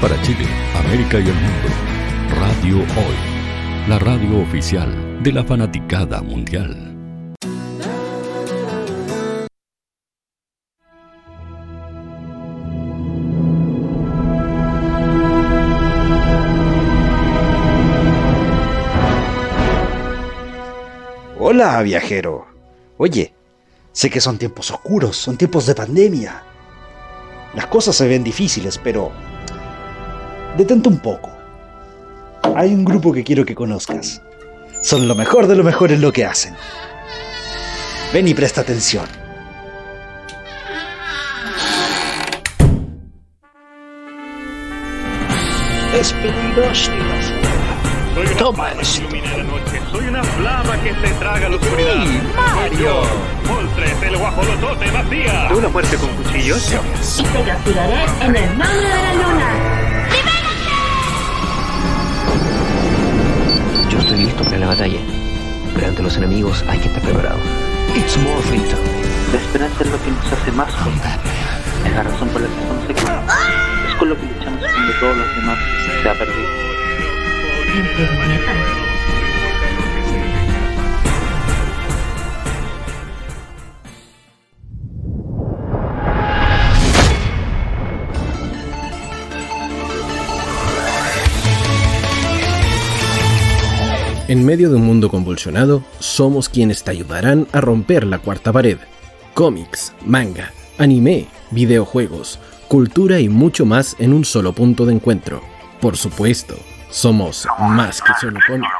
para Chile, América y el mundo. Radio Hoy, la radio oficial de la fanaticada mundial. Hola, viajero. Oye, sé que son tiempos oscuros, son tiempos de pandemia. Las cosas se ven difíciles, pero... Detente un poco. Hay un grupo que quiero que conozcas. Son lo mejor de lo mejor en lo que hacen. Ven y presta atención. Es peligroso. Toma eso. Soy una flama que se traga la oscuridad. Mario! Moltres, el guajolotote vacía. ¿Una muerte con cuchillos? Y te castigaré en el nombre de la luna. Listo para la batalla. Pero ante los enemigos hay que estar preparados. It's Morphin Time. La esperanza es lo que nos hace más fuertes. Es la razón por la que estamos aquí. Es con lo que luchamos cuando todos los demás se ha perdido. En medio de un mundo convulsionado, somos quienes te ayudarán a romper la cuarta pared. Cómics, manga, anime, videojuegos, cultura y mucho más en un solo punto de encuentro. Por supuesto, somos más que solo cómics.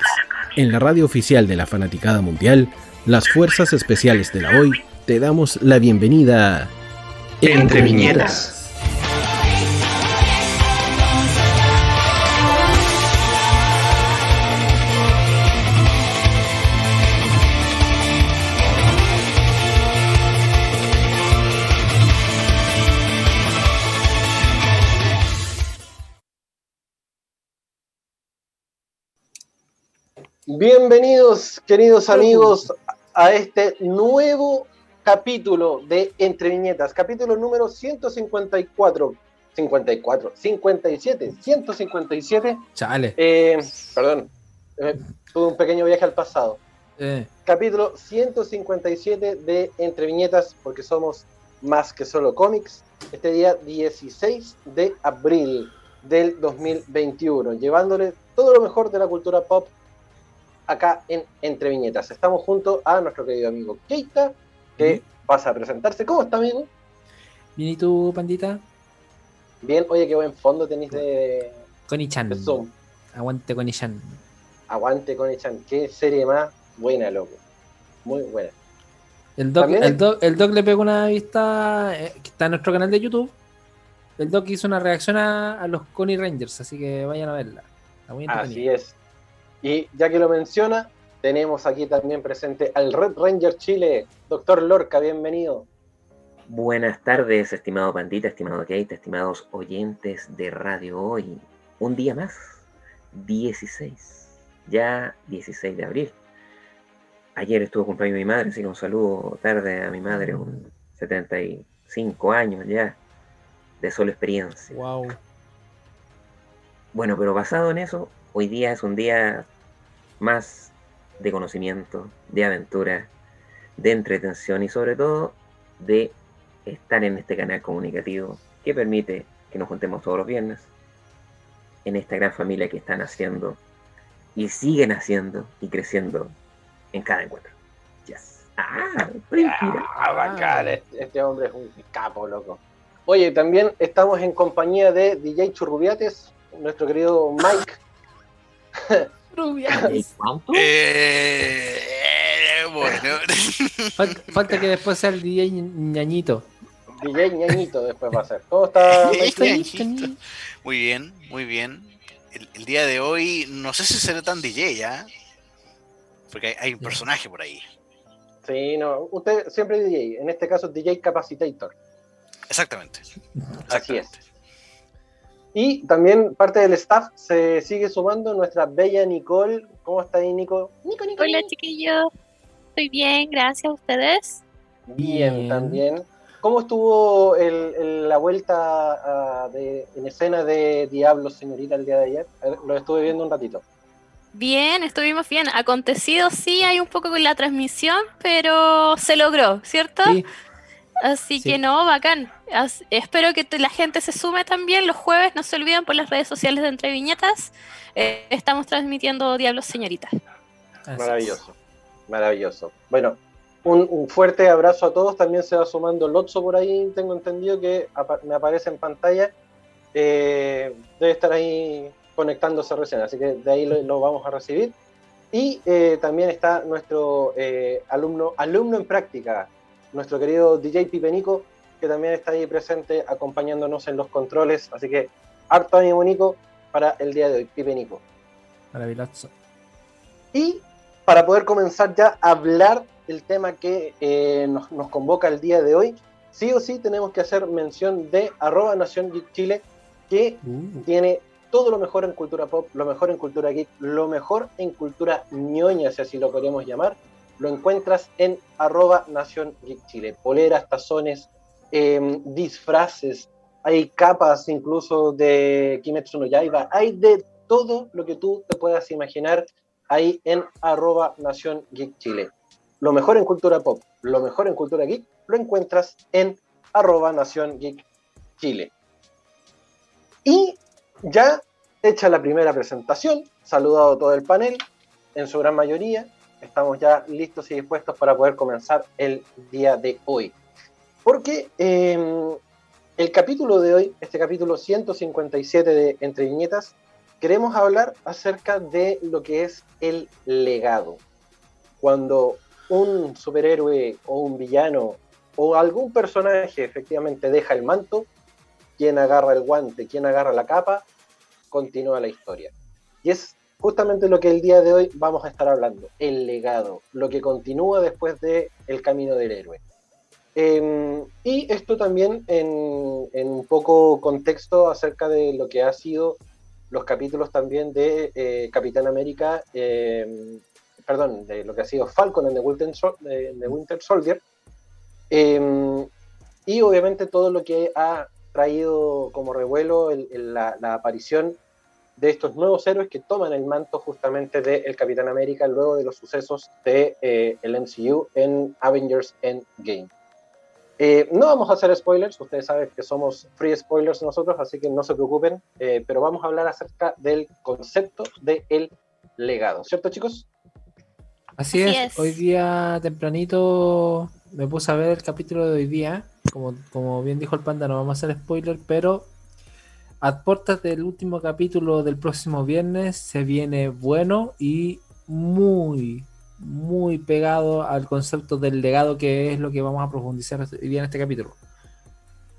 En la radio oficial de la Fanaticada Mundial, las Fuerzas Especiales de la Hoy te damos la bienvenida a Entre Viñetas. Bienvenidos, queridos amigos, a este nuevo capítulo de Entre Viñetas, capítulo número 154. 54, 57, 157. Chale. Eh, perdón, eh, tuve un pequeño viaje al pasado. Eh, Capítulo 157 de Entre Viñetas, porque somos más que solo cómics. Este día 16 de abril del 2021, llevándole todo lo mejor de la cultura pop acá en Entre Viñetas. Estamos junto a nuestro querido amigo Keita, que pasa a presentarse. ¿Cómo está, amigo? ¿Bien y tú, pandita? Bien, oye, qué buen fondo tenéis de, Zoom. Aguante Connie-chan. Aguante con Echan. Qué serie más buena, loco. Muy buena. El doc, el, doc, el doc le pegó una vista eh, que está en nuestro canal de YouTube. El doc hizo una reacción a, a los Connie Rangers, así que vayan a verla. Está muy Así es. Y ya que lo menciona, tenemos aquí también presente al Red Ranger Chile, doctor Lorca, bienvenido. Buenas tardes, estimado Pandita, estimado Kate, estimados oyentes de Radio Hoy. Un día más, 16, ya 16 de abril. Ayer estuvo cumpleaños mi madre, así que un saludo tarde a mi madre, un 75 años ya, de solo experiencia. Wow. Bueno, pero basado en eso, hoy día es un día más de conocimiento, de aventura, de entretención y sobre todo de estar en este canal comunicativo que permite que nos juntemos todos los viernes en esta gran familia que están haciendo y siguen haciendo y creciendo en cada encuentro. Yes. Ah. Ah, bacán, este, este hombre es un capo, loco. Oye, también estamos en compañía de DJ Churrubiates, nuestro querido Mike. ¿Y cuánto? Eh, bueno, Falta, falta que después sea el DJ ñañito. DJ Ñañito después va a ser. ¿Cómo está, muy bien, muy bien. El, el día de hoy, no sé si será tan DJ ya, porque hay, hay un personaje por ahí. Sí, no, usted siempre es DJ, en este caso DJ Capacitator. Exactamente. Así es. Y también parte del staff se sigue sumando nuestra bella Nicole. ¿Cómo está ahí, Nico? Nico, Nico. Hola chiquillos, estoy bien, gracias a ustedes. Bien, Bien. también. ¿Cómo estuvo el- el- la vuelta ah, de, en escena de Diablo, señorita, el día de ayer? Lo estuve viendo un ratito. Bien, estuvimos bien. Acontecido sí hay un poco con la transmisión, pero se logró, ¿cierto? Sí, Así Sí. que no, bacán. As- espero que la gente se sume también los jueves, no se olviden por las redes sociales de Entre Viñetas. eh, estamos transmitiendo Diablos Señorita. así es. Maravilloso, maravilloso. Bueno, un, un fuerte abrazo a todos. También se va sumando Lotso por ahí, tengo entendido que apa- me aparece en pantalla. Eh, debe estar ahí conectándose recién, así que de ahí lo, lo vamos a recibir. Y eh, también está nuestro eh, alumno, alumno en práctica, nuestro querido DJ Pipenico, que también está ahí presente acompañándonos en los controles. Así que harto ánimo, Nico, para el día de hoy, Pipenico. Maravilloso. Y para poder comenzar ya a hablar del tema que eh, nos, nos convoca el día de hoy, sí o sí tenemos que hacer mención de arroba Nación Geek Chile, que Uh, tiene todo lo mejor en cultura pop, lo mejor en cultura geek, lo mejor en cultura ñoña, si así lo queremos llamar. Lo encuentras en arroba Nación Geek Chile. Poleras, tazones, em, disfraces, hay capas incluso de Kimetsu no Yaiba, hay de todo lo que tú te puedas imaginar ahí en arroba Nación Geek Chile. Lo mejor en cultura pop, lo mejor en cultura geek, lo encuentras en arroba Nación Geek Chile. Y ya hecha la primera presentación, saludado todo el panel, en su gran mayoría, estamos ya listos y dispuestos para poder comenzar el día de hoy. Porque eh, el capítulo de hoy, este capítulo 157 de Entre Viñetas, queremos hablar acerca de lo que es el legado. Cuando un superhéroe o un villano o algún personaje efectivamente deja el manto, quien agarra el guante, quien agarra la capa, continúa la historia. Y es justamente lo que el día de hoy vamos a estar hablando, el legado, lo que continúa después de el camino del héroe. Eh, y esto también en, un poco contexto acerca de lo que ha sido los capítulos también de eh, Capitán América, eh, perdón, de lo que ha sido Falcon en The Winter, de, Winter Soldier, y obviamente todo lo que ha traído como revuelo el, el, la, la, aparición de estos nuevos héroes que toman el manto justamente del de Capitán América luego de los sucesos del de, eh, MCU en Avengers Endgame. Eh, no vamos a hacer spoilers, ustedes saben que somos free spoilers nosotros, así que no se preocupen, eh, pero vamos a hablar acerca del concepto del de legado, ¿cierto chicos? Así, Así es. es, hoy día tempranito me puse a ver el capítulo de hoy día, como, como bien dijo el panda, no vamos a hacer spoiler, pero a puertas del último capítulo del próximo viernes se viene bueno y muy, muy pegado al concepto del legado que es lo que vamos a profundizar hoy día en este capítulo.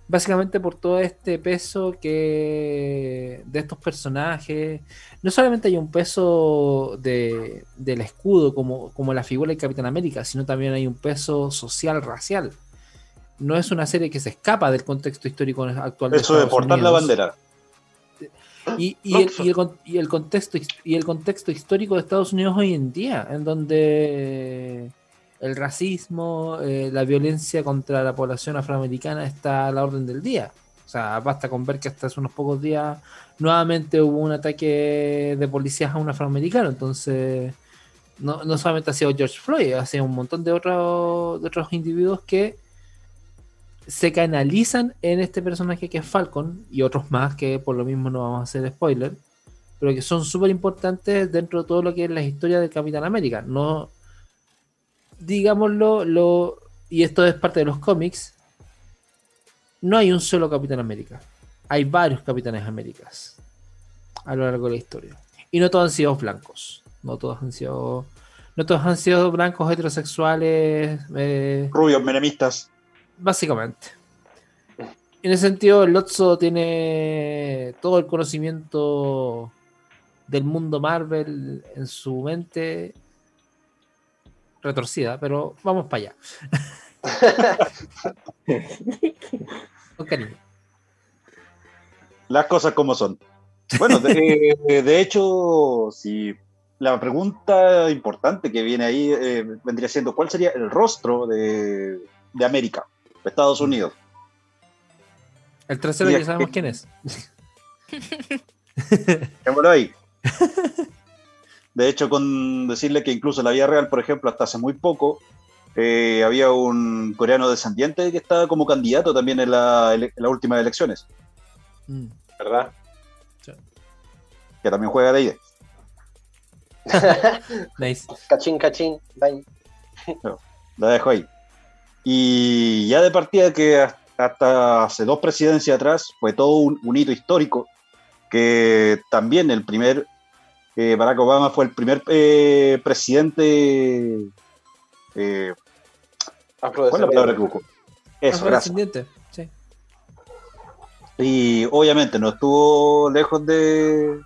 Básicamente por todo este peso que de estos personajes, no solamente hay un peso de, del escudo como, como la figura del Capitán América, sino también hay un peso social, racial. No es una serie que se escapa del contexto histórico actual. Eso de, de portar Unidos. la bandera. Y, y, el, y, el, y, el, contexto, y el contexto histórico de Estados Unidos hoy en día, en donde el racismo, eh, la violencia contra la población afroamericana está a la orden del día. O sea, basta con ver que hasta hace unos pocos días nuevamente hubo un ataque de policías a un afroamericano. Entonces, no, no solamente ha sido George Floyd, ha sido un montón de otros, de otros individuos que se canalizan en este personaje que es Falcon y otros más que por lo mismo no vamos a hacer spoiler, pero que son súper importantes dentro de todo lo que es la historia del Capitán América. No, digámoslo, lo, y esto es parte de los cómics, no hay un solo Capitán América. Hay varios Capitanes Américas a lo largo de la historia. Y no todos han sido blancos. No todos han sido. No todos han sido blancos heterosexuales. Eh, Rubios, menemistas. Básicamente. En ese sentido, el Lotso tiene todo el conocimiento del mundo Marvel en su mente retorcida, pero vamos para allá. Con cariño. Las cosas como son. Bueno, de, de hecho, si la pregunta importante que viene ahí eh, vendría siendo, ¿cuál sería el rostro de, de América? Estados Unidos. El tercero ya sabemos quién es. ahí. De hecho, con decirle que incluso en la vida real, por ejemplo, hasta hace muy poco, eh, había un coreano descendiente que estaba como candidato también en, la, las últimas elecciones. Mm. ¿Verdad? Que también juega de ahí. nice. Cachín, cachín. la dejo ahí. Y ya de partida que hasta hace dos presidencias atrás fue todo un, hito histórico, que también el primer, eh, Barack Obama fue el primer eh, presidente... Eh, ¿Cuál es la palabra que busco? Eso, gracias. Sí. Y obviamente no estuvo lejos de,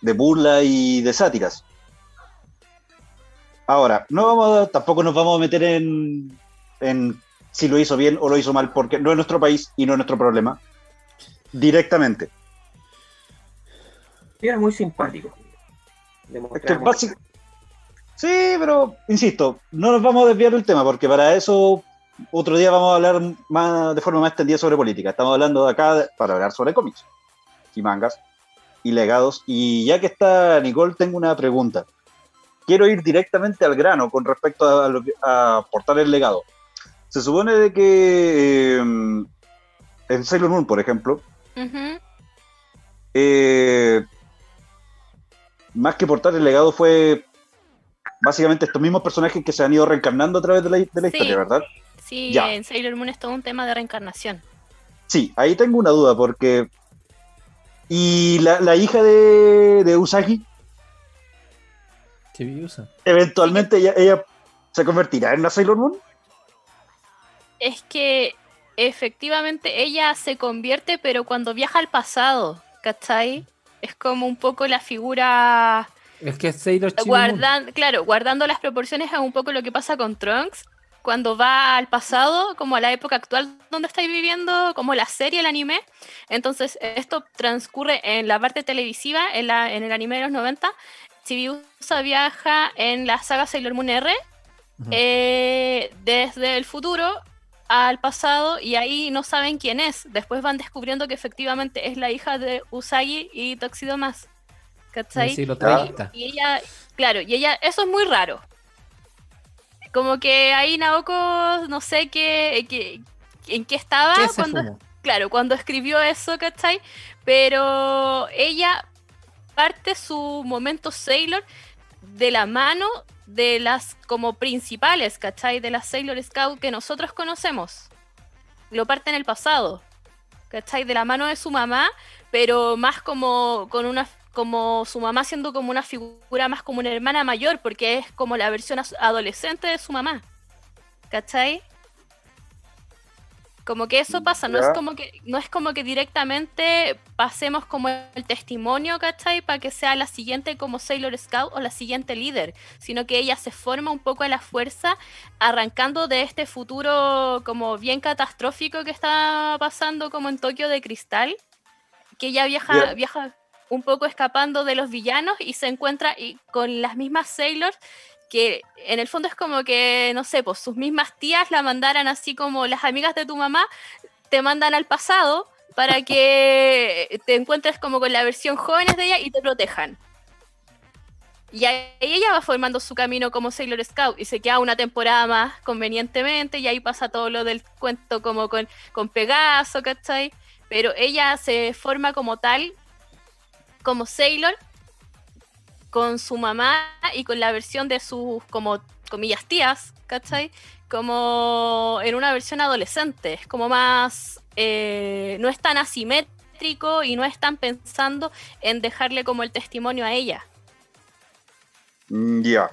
de burla y de sátiras. Ahora, no vamos tampoco nos vamos a meter en, en si lo hizo bien o lo hizo mal, porque no es nuestro país y no es nuestro problema. Directamente. Era muy simpático. Sí, pero insisto, no nos vamos a desviar del tema, porque para eso otro día vamos a hablar más, de forma más extendida sobre política. Estamos hablando de acá para hablar sobre cómics y mangas y legados. Y ya que está Nicole, tengo una pregunta quiero ir directamente al grano con respecto a, lo que, a portar el legado. Se supone de que em, en Sailor Moon, por ejemplo, eh, más que portar el legado fue básicamente estos mismos personajes que se han ido reencarnando a través de la, historia, ¿verdad? Sí, en Sailor Moon es todo un tema de reencarnación. Sí, ahí tengo una duda porque... ¿Y la, hija de, de Usagi? ¿Eventualmente ella, se convertirá en la Sailor Moon? Es que efectivamente ella se convierte, pero cuando viaja al pasado, ¿cachai? Es como un poco la figura... Es que Sailor guardan, Claro, guardando las proporciones a un poco lo que pasa con Trunks, cuando va al pasado, como a la época actual donde estáis viviendo, como la serie, el anime. Entonces, esto transcurre en la parte televisiva, en, la, en el anime de los 90, Chibiusa viaja en la saga Sailor Moon R eh, desde el futuro al pasado y ahí no saben quién es. Después van descubriendo que efectivamente es la hija de Usagi y Toxido más. ¿Cachai? y, ella, claro, y ella, eso es muy raro. Como que ahí Naoko, no sé qué, en qué estaba cuando, claro, cuando escribió eso, ¿cachai? Pero ella parte su momento Sailor de la mano de las como principales, ¿cachai? De las Sailor Scout que nosotros conocemos. Lo parte en el pasado, ¿cachai? De la mano de su mamá, pero más como con una como su mamá siendo como una figura más como una hermana mayor, porque es como la versión adolescente de su mamá. ¿Cachai? Como que eso pasa, no es como que, no es como que directamente pasemos como el testimonio, ¿cachai? Para que sea la siguiente como Sailor Scout o la siguiente líder, sino que ella se forma un poco a la fuerza, arrancando de este futuro como bien catastrófico que está pasando como en Tokio de Cristal, que ella viaja, viaja un poco escapando de los villanos y se encuentra y con las mismas Sailors que en el fondo es como que, no sé, pues sus mismas tías la mandaran así como las amigas de tu mamá te mandan al pasado para que te encuentres como con la versión jóvenes de ella y te protejan. Y ahí ella va formando su camino como Sailor Scout y se queda una temporada más convenientemente y ahí pasa todo lo del cuento como con, con Pegaso, ¿cachai? Pero ella se forma como tal, como Sailor, con su mamá y con la versión de sus, como, comillas, tías, ¿cachai? Como en una versión adolescente, es como más, eh, no es tan asimétrico y no están pensando en dejarle como el testimonio a ella. Mm, ya.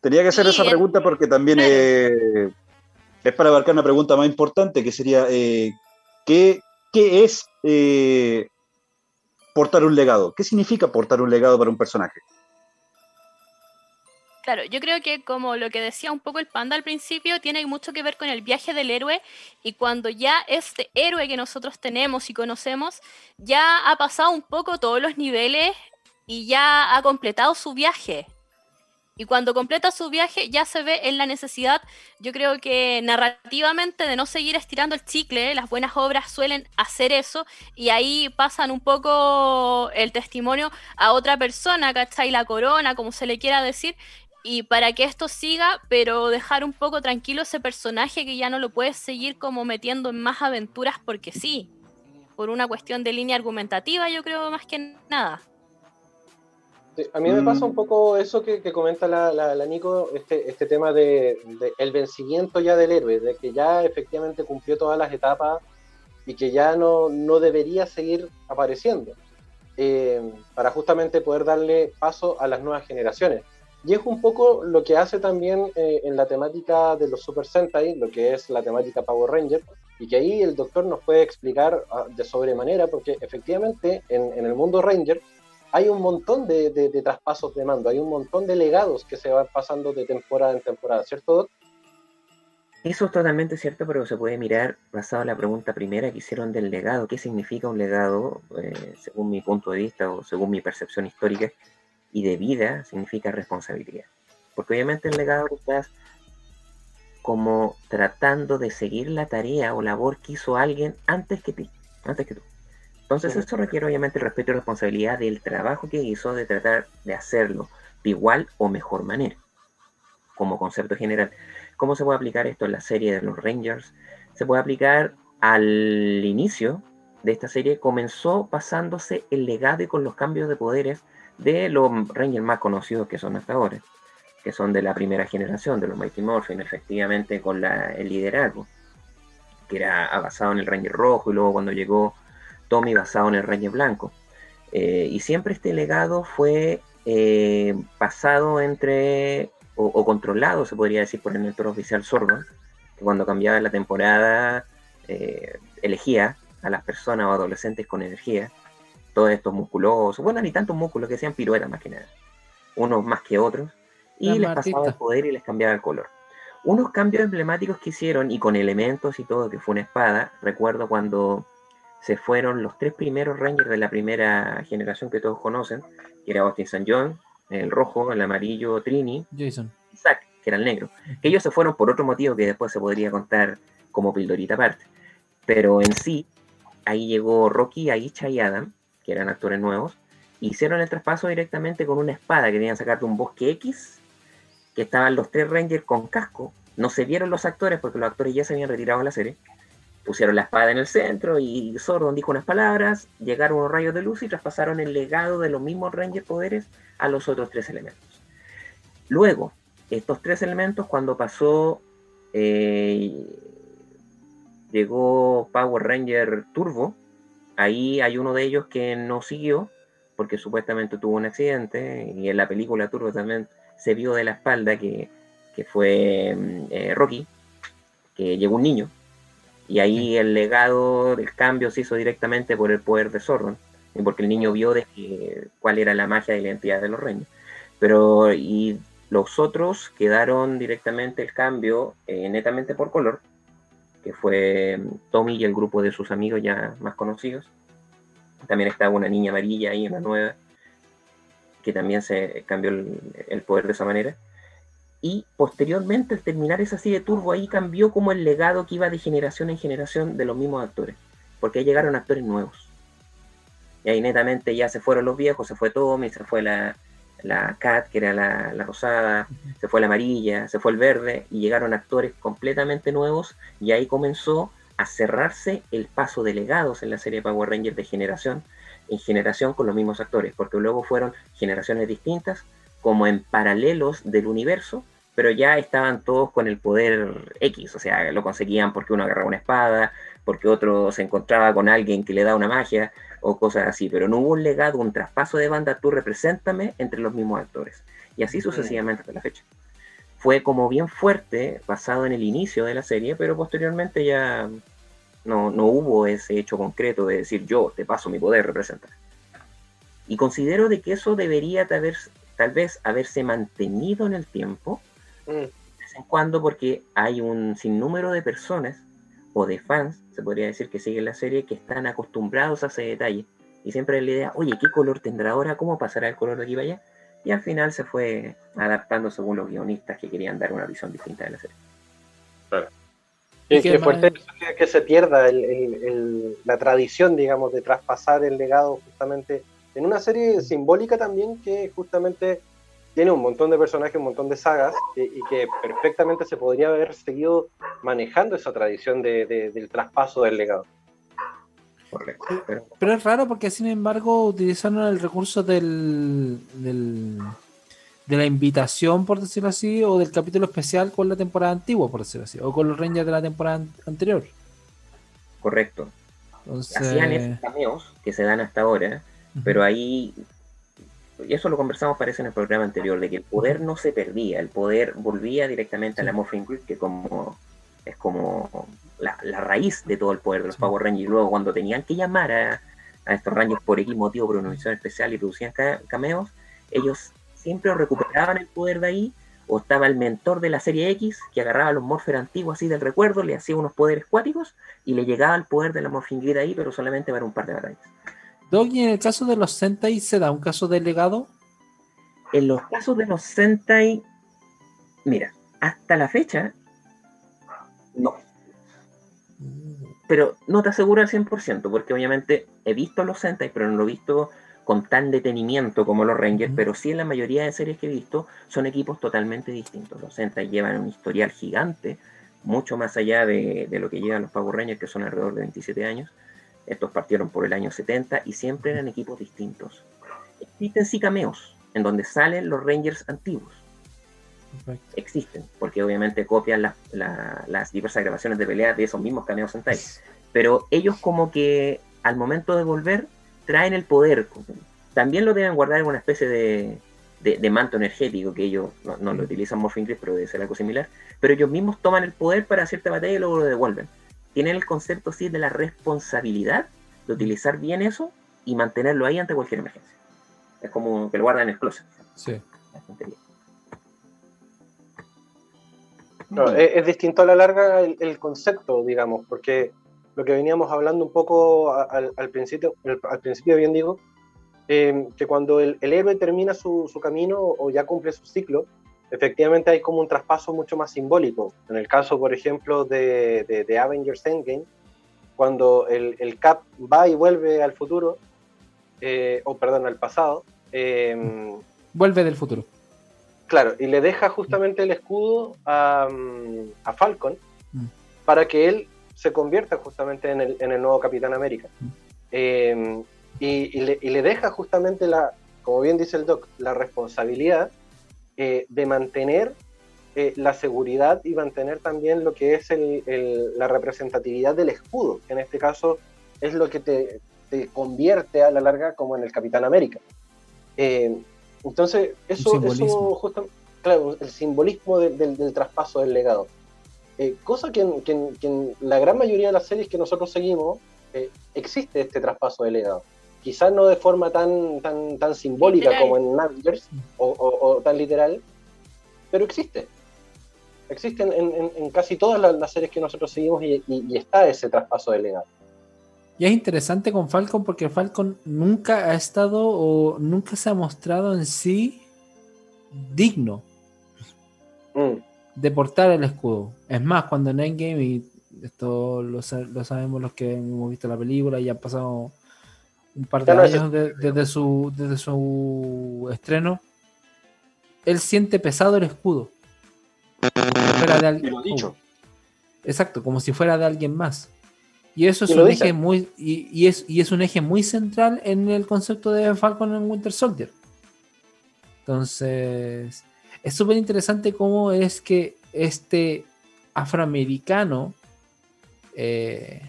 Tenía que hacer esa pregunta porque también eh, es para abarcar una pregunta más importante que sería, eh, ¿qué, ¿qué, es portar un legado. ¿Qué significa portar un legado para un personaje? Claro, yo creo que como lo que decía un poco el panda al principio, tiene mucho que ver con el viaje del héroe y cuando ya este héroe que nosotros tenemos y conocemos ya ha pasado un poco todos los niveles y ya ha completado su viaje. Y cuando completa su viaje ya se ve en la necesidad, yo creo que narrativamente, de no seguir estirando el chicle. Las buenas obras suelen hacer eso y ahí pasan un poco el testimonio a otra persona, ¿cachai? La corona, como se le quiera decir. Y para que esto siga, pero dejar un poco tranquilo ese personaje que ya no lo puedes seguir como metiendo en más aventuras porque sí. Por una cuestión de línea argumentativa, yo creo más que nada a mí me pasa un mm. poco eso que, comenta la, la, Nico, este, este tema de, el vencimiento ya del héroe, de que ya efectivamente cumplió todas las etapas y que ya no, no debería seguir apareciendo, eh, para justamente poder darle paso a las nuevas generaciones. Y es un poco lo que hace también eh, en la temática de los Super Sentai, lo que es la temática Power Ranger, y que ahí el doctor nos puede explicar ah, de sobremanera, porque efectivamente en, en el mundo Ranger, hay un montón de, traspasos de mando, hay un montón de legados que se van pasando de temporada en temporada, ¿cierto, Eso es totalmente cierto, pero se puede mirar basado en la pregunta primera que hicieron del legado. ¿Qué significa un legado? Eh, según mi punto de vista o según mi percepción histórica y de vida, significa responsabilidad. Porque obviamente el legado estás como tratando de seguir la tarea o labor que hizo alguien antes que ti, antes que tú. Entonces esto requiere obviamente el respeto y responsabilidad del trabajo que hizo de tratar de hacerlo de igual o mejor manera, como concepto general. ¿Cómo se puede aplicar esto en la serie de los Rangers? Se puede aplicar al inicio de esta serie, comenzó pasándose el legado y con los cambios de poderes de los Rangers más conocidos que son hasta ahora, que son de la primera generación, de los Mighty Morphin, efectivamente con el liderazgo, que era basado en el Ranger rojo y luego cuando llegó Tommy basado en el Rey Blanco. Eh, y siempre este legado fue eh, pasado entre, o, controlado, se podría decir, por el mentor oficial Sordo, que cuando cambiaba la temporada eh, elegía a las personas o adolescentes con energía, todos estos musculosos, bueno, ni tantos músculos que sean piruetas más que nada, unos más que otros, y les pasaba el poder y les cambiaba el color. Unos cambios emblemáticos que hicieron, y con elementos y todo, que fue una espada, recuerdo cuando se fueron los tres primeros Rangers de la primera generación que todos conocen, que era Austin St. John, el rojo, el amarillo Trini, Jason. y Zack, que era el negro. Que ellos se fueron por otro motivo que después se podría contar como pildorita aparte. Pero en sí, ahí llegó Rocky, Aisha y Adam, que eran actores nuevos, hicieron el traspaso directamente con una espada que tenían sacar de un bosque X, que estaban los tres Rangers con casco. No se vieron los actores porque los actores ya se habían retirado de la serie pusieron la espada en el centro y Sordon dijo unas palabras, llegaron unos rayos de luz y traspasaron el legado de los mismos Ranger poderes a los otros tres elementos. Luego, estos tres elementos, cuando pasó, eh, llegó Power Ranger Turbo, ahí hay uno de ellos que no siguió porque supuestamente tuvo un accidente y en la película Turbo también se vio de la espalda que, fue mm, eh, Rocky, que llegó un niño y ahí el legado del cambio se hizo directamente por el poder de Zorro, y porque el niño vio de cuál era la magia y la identidad de los reinos. Pero y los otros quedaron directamente el cambio eh, netamente por color, que fue Tommy y el grupo de sus amigos ya más conocidos. También estaba una niña amarilla ahí, una nueva, que también se cambió el poder de esa manera y posteriormente al terminar esa serie turbo ahí cambió como el legado que iba de generación en generación de los mismos actores, porque ahí llegaron actores nuevos. Y ahí netamente ya se fueron los viejos, se fue Tommy, se fue la, la Cat, que era la, la, rosada, se fue la amarilla, se fue el verde, y llegaron actores completamente nuevos, y ahí comenzó a cerrarse el paso de legados en la serie Power Rangers de generación en generación con los mismos actores, porque luego fueron generaciones distintas, como en paralelos del universo, pero ya estaban todos con el poder X, o sea, lo conseguían porque uno agarraba una espada, porque otro se encontraba con alguien que le da una magia o cosas así, pero no hubo un legado, un traspaso de banda, tú represéntame entre los mismos actores. Y así sucesivamente hasta la fecha. Fue como bien fuerte, basado en el inicio de la serie, pero posteriormente ya no, no hubo ese hecho concreto de decir yo te paso mi poder, representar. Y considero de que eso debería haber, tal vez haberse mantenido en el tiempo, Mm. de vez en cuando porque hay un sinnúmero de personas o de fans, se podría decir, que siguen la serie, que están acostumbrados a ese detalle. Y siempre hay la idea, oye, ¿qué color tendrá ahora? ¿Cómo pasará el color de aquí para allá? y al final se fue adaptando según los guionistas que querían dar una visión distinta de la serie. Claro. Y que fuerte que se pierda la tradición, digamos, de traspasar el legado justamente en una serie simbólica también que justamente tiene un montón de personajes, un montón de sagas y, que perfectamente se podría haber seguido manejando esa tradición del traspaso del legado. Pero, es raro porque sin embargo utilizaron el recurso del, de la invitación, por decirlo así, o del capítulo especial con la temporada antigua, por decirlo así, o con los Rangers de la temporada anterior. Correcto. Hacían esos cameos que se dan hasta ahora, pero ahí, y eso lo conversamos parece en el programa anterior, de que el poder no se perdía, el poder volvía directamente a la Morphing Grid, que como es como la, raíz de todo el poder de los Power Rangers. Y luego cuando tenían que llamar a, estos Rangers por X motivo, por una misión especial y producían cameos, ellos siempre recuperaban el poder de ahí, o estaba el mentor de la serie X que agarraba a los Morphers antiguos así del recuerdo, le hacía unos poderes cuáticos y le llegaba el poder de la Morphing Grid ahí, pero solamente para un par de batallas. Doggy, en el caso de los Sentai, ¿se da un caso de legado? En los casos de los Sentai, mira, hasta la fecha, no. Pero no te aseguro al 100%, porque obviamente he visto los Sentai, pero no lo he visto con tan detenimiento como los Rangers, pero sí en la mayoría de series que he visto son equipos totalmente distintos. Los Sentai llevan un historial gigante, mucho más allá de, lo que llevan los Power Rangers, que son alrededor de 27 años. Estos partieron por el año 70 y siempre eran equipos distintos. Existen sí cameos, en donde salen los Rangers antiguos existen, porque obviamente copian las diversas grabaciones de pelea de esos mismos cameos Sentai. Pero ellos como que al momento de volver traen el poder. También lo deben guardar en una especie de, de, manto energético, que ellos no, lo utilizan Morphin pero debe ser algo similar. Pero ellos mismos toman el poder para cierta batalla y luego lo devuelven. Tienen el concepto sí de la responsabilidad de utilizar bien eso y mantenerlo ahí ante cualquier emergencia. Es como que lo guardan en el closet. Sí. es, distinto a la larga el, concepto, digamos, porque lo que veníamos hablando un poco al, principio, al principio bien digo, em, que cuando el, héroe termina su, camino o ya cumple su ciclo, efectivamente hay como un traspaso mucho más simbólico. En el caso, por ejemplo, de, de, Avengers Endgame, cuando el, Cap va y vuelve al futuro, eh, o perdón, al pasado. Em, vuelve del futuro. Claro, y le deja justamente el escudo a, Falcon mm. para que él se convierta justamente en el, nuevo Capitán América. Mm. Em, y, le, deja justamente la, como bien dice el Doc, la responsabilidad eh, de mantener eh, la seguridad y mantener también lo que es la representatividad del escudo, que en este caso es lo que te, convierte a la larga como en el Capitán América. Em, entonces, eso, eso justo, claro, el simbolismo del, traspaso del legado. Eh, cosa que en, la gran mayoría de las series que nosotros seguimos eh, existe este traspaso de legado. Quizás no de forma tan, tan, tan simbólica como en Navigers o, tan literal, pero existe. Existe en, casi todas las, series que nosotros seguimos y, y está ese traspaso de legado. Y es interesante con Falcon porque Falcon nunca ha estado o nunca se ha mostrado en sí digno mm. de portar el escudo. Es más, cuando en Endgame, y esto lo, sabemos los que hemos visto la película y han pasado un par de años desde, su, desde su estreno, él siente pesado el escudo. Exacto, como si fuera de alguien más. Y eso es un eje muy y, es, y es un eje muy central en el concepto de Falcon en Winter Soldier. Entonces, es súper interesante cómo es que este afroamericano eh,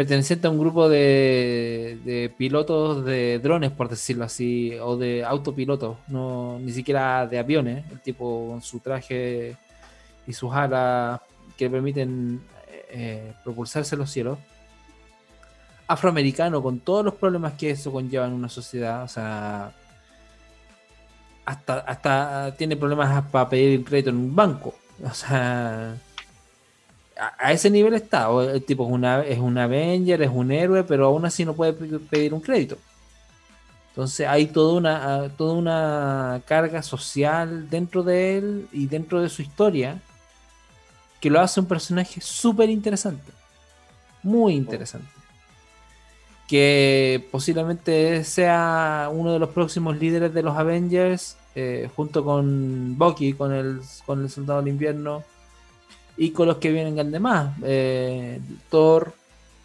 perteneciente a un grupo de, pilotos de drones, por decirlo así, o de autopilotos, no ni siquiera de aviones, el tipo con su traje y sus alas que permiten eh, propulsarse los cielos, afroamericano, con todos los problemas que eso conlleva en una sociedad, o sea, hasta, hasta tiene problemas para pedir crédito en un banco, o sea, a, ese nivel está, el tipo es, una, es un Avenger, es un héroe, pero aún así no puede pedir un crédito. Entonces hay toda una, toda una carga social dentro de él y dentro de su historia que lo hace un personaje súper interesante. Muy interesante. Que posiblemente sea uno de los próximos líderes de los Avengers, eh, junto con Bucky, con el, con el Soldado del Invierno y con los que vienen al demás. Eh, Thor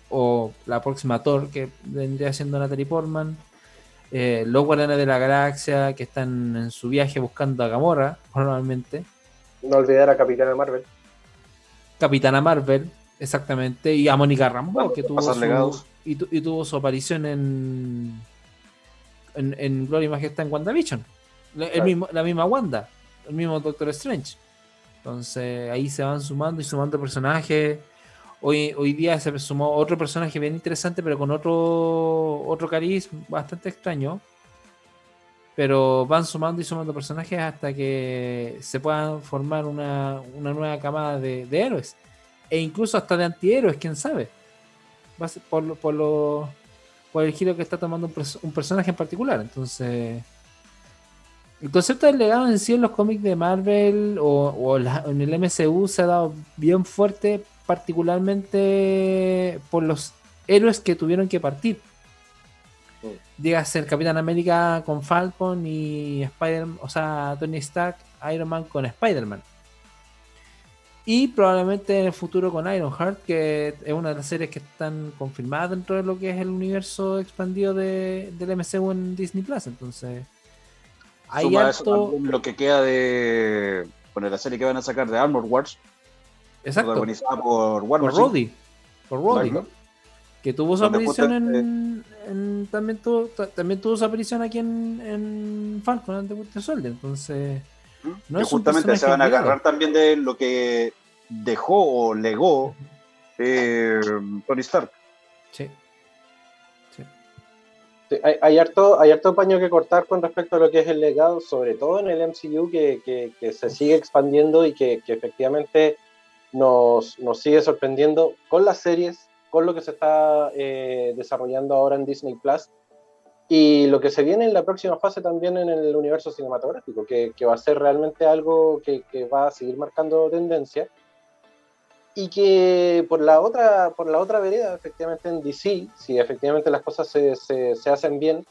o la próxima Thor, que vendría siendo Natalie Portman eh, los Guardianes de la Galaxia que están en su viaje buscando a Gamora, probablemente. No olvidar a Capitana Marvel. Capitana Marvel, exactamente, y a Mónica Rambeau, que tuvo su, y, tuvo su aparición en, en, en Gloria y Majestad en WandaVision. El mismo, la misma Wanda, el mismo Doctor Strange. Entonces ahí se van sumando y sumando personajes. Hoy, hoy día se sumó otro personaje bien interesante, pero con otro, otro cariz bastante extraño. Pero van sumando y sumando personajes hasta que se puedan formar una, nueva camada de, héroes. E incluso hasta de antihéroes, quién sabe. Por, por, lo, por el giro que está tomando un, personaje en particular. Entonces, el concepto del legado en sí en los cómics de Marvel o, o en el MCU se ha dado bien fuerte particularmente por los héroes que tuvieron que partir. Llega a ser Capitán América con Falcon y Spider o sea, Tony Stark, Iron Man con Spider-Man. Y probablemente en el futuro con Ironheart, que es una de las series que están confirmadas dentro de lo que es el universo expandido de, del MCU en Disney Plus. Entonces, hay lo que queda de. Bueno, la serie que van a sacar de Armor Wars, Exacto. Protagonizada por War Por Roddy. Por Roddy. Que tuvo su aparición en, también tuvo también tuvo su aparición aquí en, en Falcon ante Winter Soldier. Entonces. No que justamente se van a agarrar también de lo que dejó o legó eh, Tony Stark. Sí. Hay, harto, hay harto paño que cortar con respecto a lo que es el legado, sobre todo en el MCU, que, que, que se sigue expandiendo y que, que efectivamente nos, nos sigue sorprendiendo con las series, con lo que se está eh, desarrollando ahora en Disney Plus y lo que se viene en la próxima fase también en el universo cinematográfico, que, que va a ser realmente algo que, que, va a seguir marcando tendencia y que por la otra, por la otra vereda, efectivamente en DC, si efectivamente las cosas se, se, se hacen bien,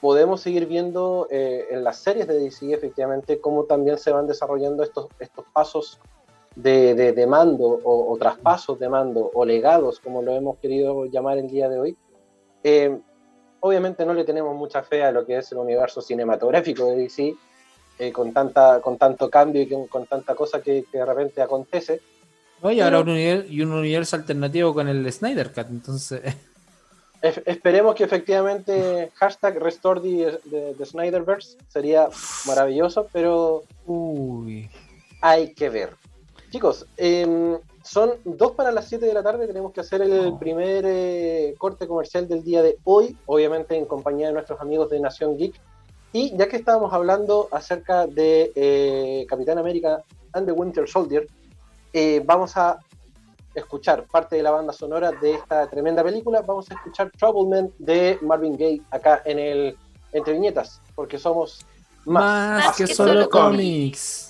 podemos seguir viendo eh, en las series de DC efectivamente cómo también se van desarrollando estos, estos pasos de, de, mando o, traspasos de mando o legados, como lo hemos querido llamar el día de hoy, eh, obviamente no le tenemos mucha fe a lo que es el universo cinematográfico de DC, eh, con, tanta, con tanto cambio y con, tanta cosa que, de repente acontece. Oye, ahora un universo, y un universo alternativo con el Snyder Cut, entonces... esperemos que efectivamente hashtag restore the, the, Snyderverse sería maravilloso, pero Uy. hay que ver. Chicos, em, son dos para las 7 de la tarde. Tenemos que hacer el primer eh, corte comercial del día de hoy, obviamente en compañía de nuestros amigos de Nación Geek. Y ya que estábamos hablando acerca de eh, Capitán América and the Winter Soldier, eh, vamos a escuchar parte de la banda sonora de esta tremenda película. Vamos a escuchar Trouble de Marvin Gaye acá en el Entre Viñetas, porque somos más, que, solo cómics.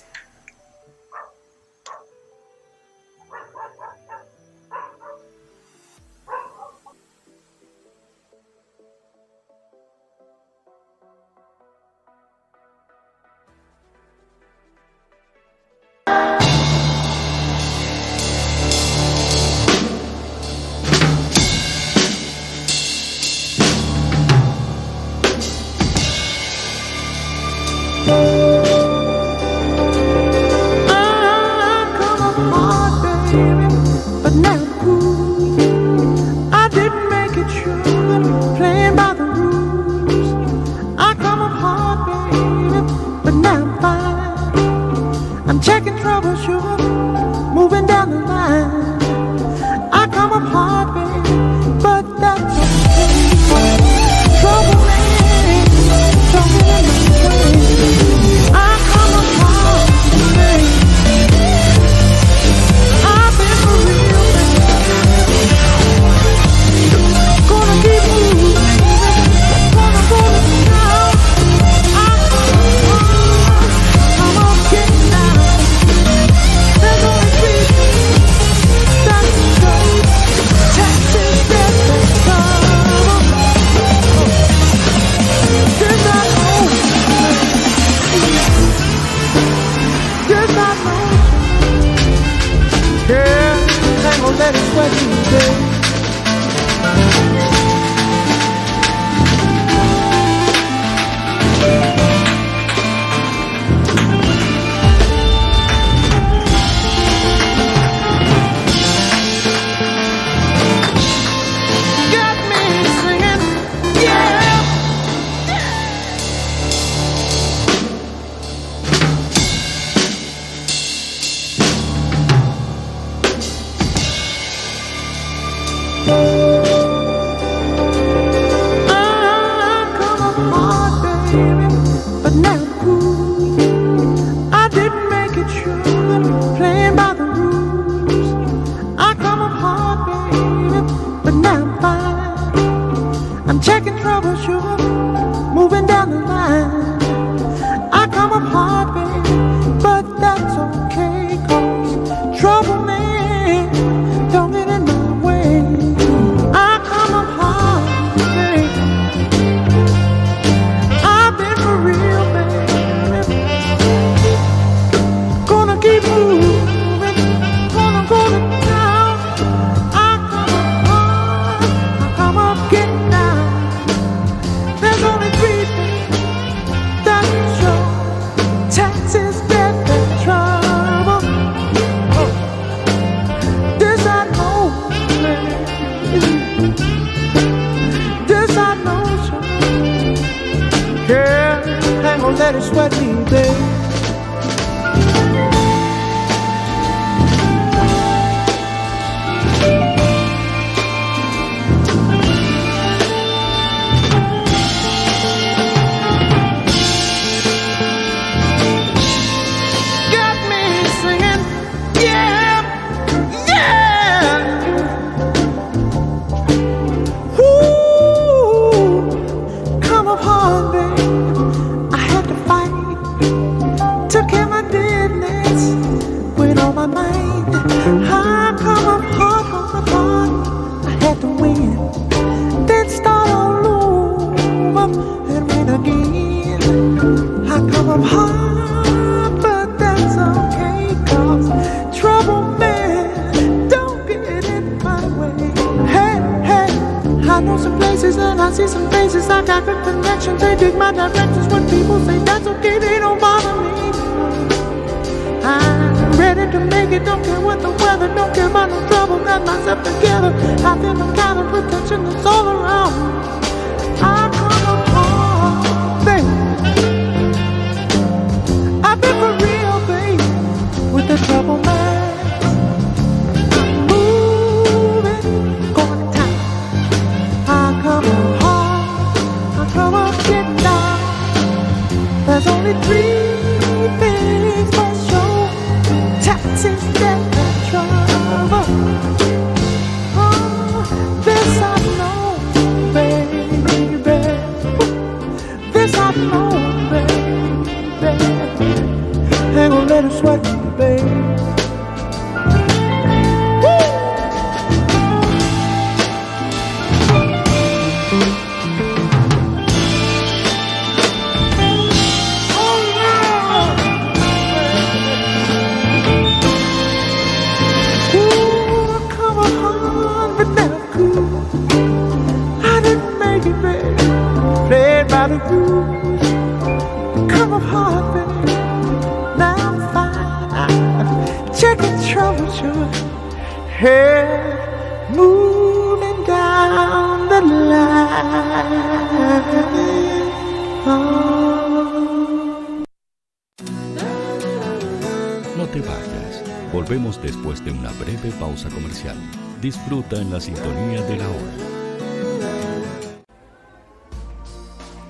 Disfruta en la sintonía de la hora.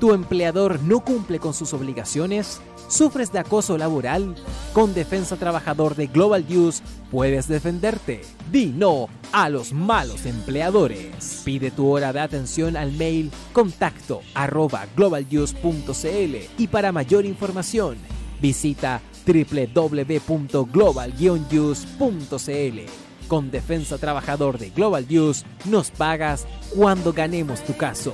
¿Tu empleador no cumple con sus obligaciones? ¿Sufres de acoso laboral? Con Defensa Trabajador de Global News puedes defenderte. Di no a los malos empleadores. Pide tu hora de atención al mail contacto arroba globalnews.cl y para mayor información visita www.global-news.cl. Con Defensa Trabajador de Global News, nos pagas cuando ganemos tu caso.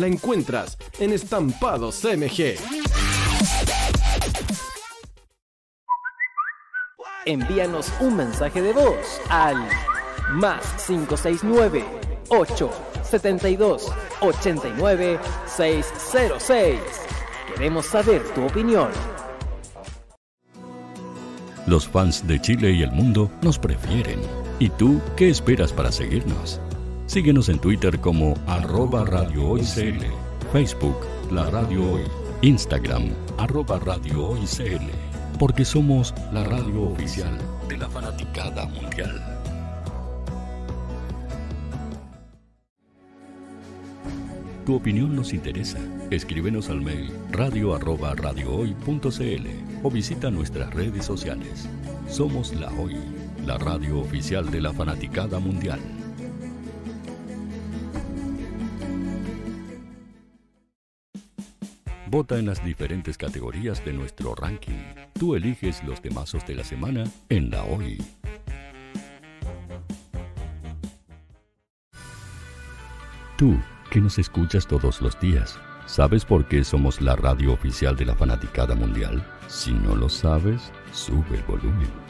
la encuentras en Estampados MG. Envíanos un mensaje de voz al más 569 872 89 606. Queremos saber tu opinión. Los fans de Chile y el mundo nos prefieren. ¿Y tú qué esperas para seguirnos? Síguenos en Twitter como arroba Radio Facebook La Radio Hoy, Instagram arroba Radio porque somos la radio oficial de la fanaticada mundial. Tu opinión nos interesa. Escríbenos al mail radio arroba radiohoy.cl o visita nuestras redes sociales. Somos La Hoy, la radio oficial de la fanaticada mundial. Vota en las diferentes categorías de nuestro ranking. Tú eliges los temazos de la semana en la hoy. Tú, que nos escuchas todos los días, ¿sabes por qué somos la radio oficial de la fanaticada mundial? Si no lo sabes, sube el volumen.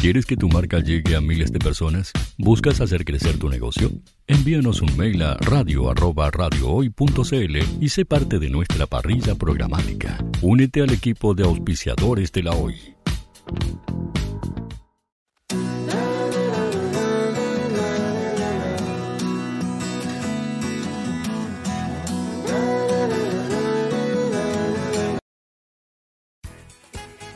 ¿Quieres que tu marca llegue a miles de personas? ¿Buscas hacer crecer tu negocio? Envíanos un mail a radio@radiohoy.cl y sé parte de nuestra parrilla programática. Únete al equipo de auspiciadores de la Hoy.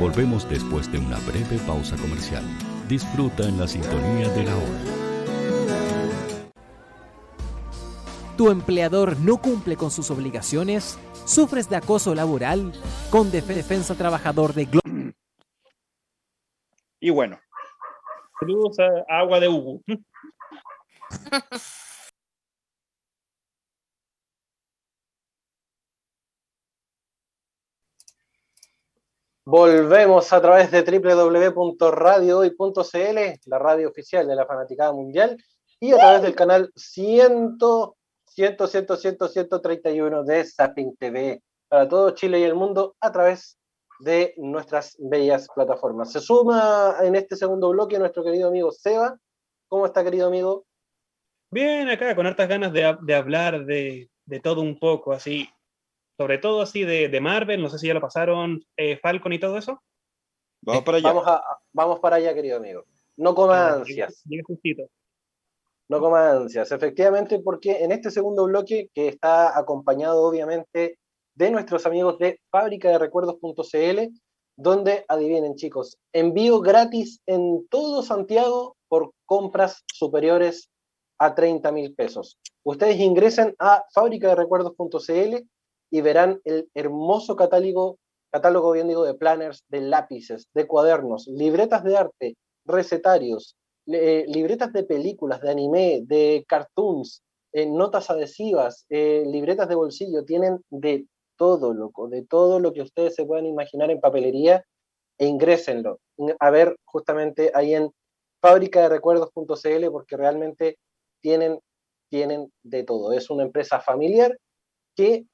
Volvemos después de una breve pausa comercial. Disfruta en la sintonía de la hora. ¿Tu empleador no cumple con sus obligaciones? ¿Sufres de acoso laboral? Con Defensa Trabajador de Glo Y bueno. Saludos a Agua de Hugo. Volvemos a través de www.radiohoy.cl, la radio oficial de la Fanaticada Mundial, y a través del canal 100, 100, 100, 100, 131 de Zapping TV para todo Chile y el mundo a través de nuestras bellas plataformas. Se suma en este segundo bloque nuestro querido amigo Seba. ¿Cómo está, querido amigo? Bien, acá con hartas ganas de, de hablar de, de todo un poco, así sobre todo así de, Marvel, no sé si ya lo pasaron, eh, Falcon y todo eso. Vamos para allá. Vamos, para allá, querido amigo. No coma ansias. No coma ansias, efectivamente, porque en este segundo bloque, que está acompañado obviamente de nuestros amigos de fábrica de recuerdos.cl, donde, adivinen chicos, envío gratis en todo Santiago por compras superiores a 30 mil pesos. ustedes ingresen a fábrica-de-recuerdos.cl y verán el hermoso catálogo, catálogo bien digo, de planners, de lápices, de cuadernos, libretas de arte, recetarios, eh, libretas de películas, de anime, de cartoons, eh, notas adhesivas, eh, libretas de bolsillo, tienen de todo, loco, de todo lo que ustedes se puedan imaginar en papelería e ingrésenlo. A ver justamente ahí en fábrica de recuerdos.cl porque realmente tienen, tienen de todo. Es una empresa familiar que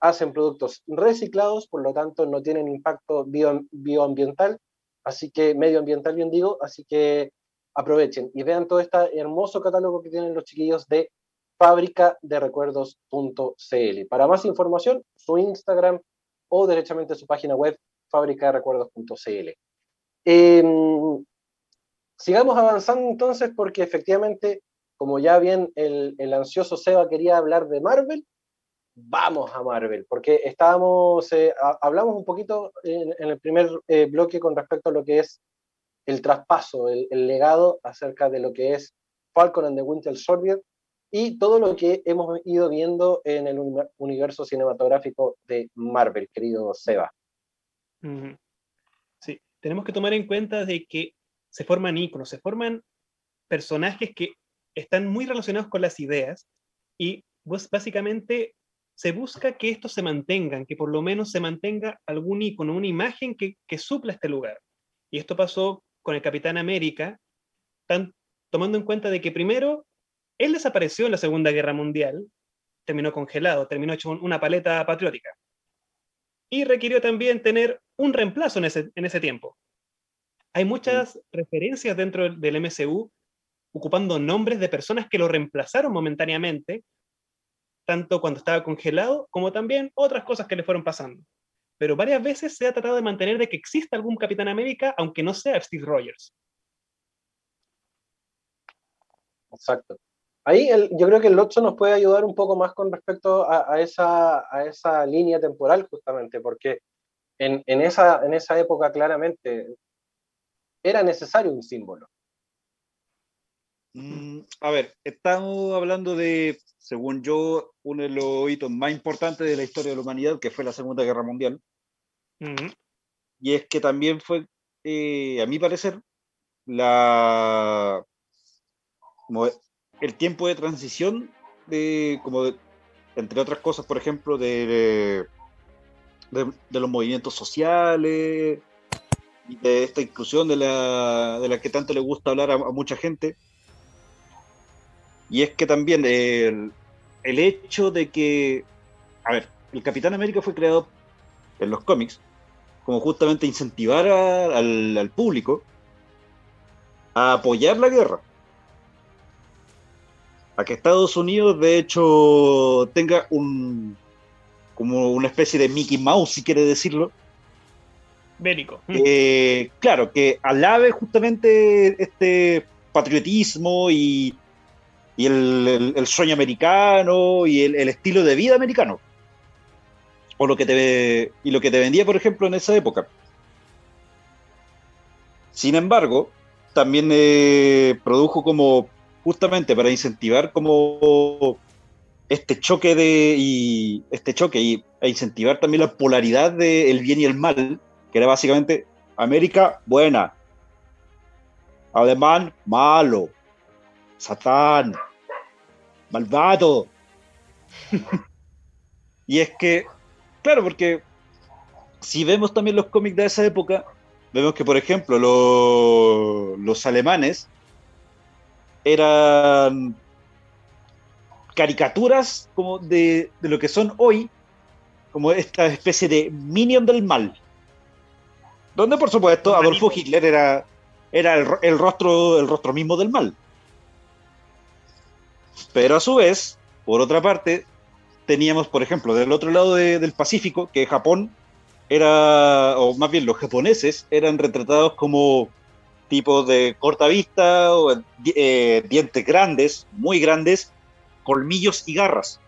hacen productos reciclados, por lo tanto no tienen impacto bio, bioambiental, así que medioambiental bien digo, así que aprovechen y vean todo este hermoso catálogo que tienen los chiquillos de fábrica de recuerdos.cl. Para más información, su Instagram o derechamente su página web fábrica de recuerdos.cl. Em, sigamos avanzando entonces porque efectivamente, como ya bien el, el, ansioso Seba quería hablar de Marvel, vamos a Marvel, porque estábamos, eh, hablamos un poquito en, el primer eh, bloque con respecto a lo que es el traspaso, el, el, legado acerca de lo que es Falcon and the Winter Soldier, y todo lo que hemos ido viendo en el universo cinematográfico de Marvel, querido Seba. Sí, tenemos que tomar en cuenta de que se forman íconos, se forman personajes que están muy relacionados con las ideas y pues básicamente se busca que estos se mantengan, que por lo menos se mantenga algún ícono, una imagen que, que supla este lugar. Y esto pasó con el Capitán América, tan, tomando en cuenta de que primero él desapareció en la Segunda Guerra Mundial, terminó congelado, terminó hecho una paleta patriótica. Y requirió también tener un reemplazo en ese, en ese tiempo. Hay muchas referencias dentro del MCU ocupando nombres de personas que lo reemplazaron momentáneamente, tanto cuando estaba congelado como también otras cosas que le fueron pasando. Pero varias veces se ha tratado de mantener de que exista algún Capitán América, aunque no sea Steve Rogers. Exacto. Ahí yo creo que el Lotso nos puede ayudar un poco más con respecto a, esa, línea temporal, justamente, porque en esa época claramente era necesario un símbolo. Mm, a ver, estamos hablando de, según yo, uno de los hitos más importantes de la historia de la humanidad, que fue la Segunda Guerra Mundial. Y es que también fue, eh, a mi parecer, la, el tiempo de transición de, como entre otras cosas, por ejemplo, de, de, los movimientos sociales, y de esta inclusión de la, de la que tanto le gusta hablar a, mucha gente. Y es que también el, el, hecho de que, a ver, el Capitán América fue creado en los cómics como justamente incentivar al, al público a apoyar la guerra a que Estados Unidos de hecho tenga un como una especie de Mickey Mouse, si quiere decirlo. Bélico. Eh, claro, que alabe justamente este patriotismo y, y el, sueño americano y el, estilo de vida americano. O lo que te, y lo que te vendía, por ejemplo, en esa época. Sin embargo, también eh, produjo como justamente para incentivar como este choque de y este choque y, e incentivar también la polaridad del bien y el mal, que era básicamente América buena, alemán malo, satán, malvado. y es que, claro, porque si vemos también los cómics de esa época, vemos que, por ejemplo, los alemanes eran caricaturas como de, lo que son hoy, como esta especie de minion del mal. Donde, por supuesto, Adolfo Hitler era, era el, rostro, el rostro mismo del mal. Pero a su vez, por otra parte, teníamos, por ejemplo, del otro lado del Pacífico, que Japón era, o más bien los japoneses, eran retratados como tipos de corta vista, o, eh, dientes grandes, muy grandes, colmillos y garras.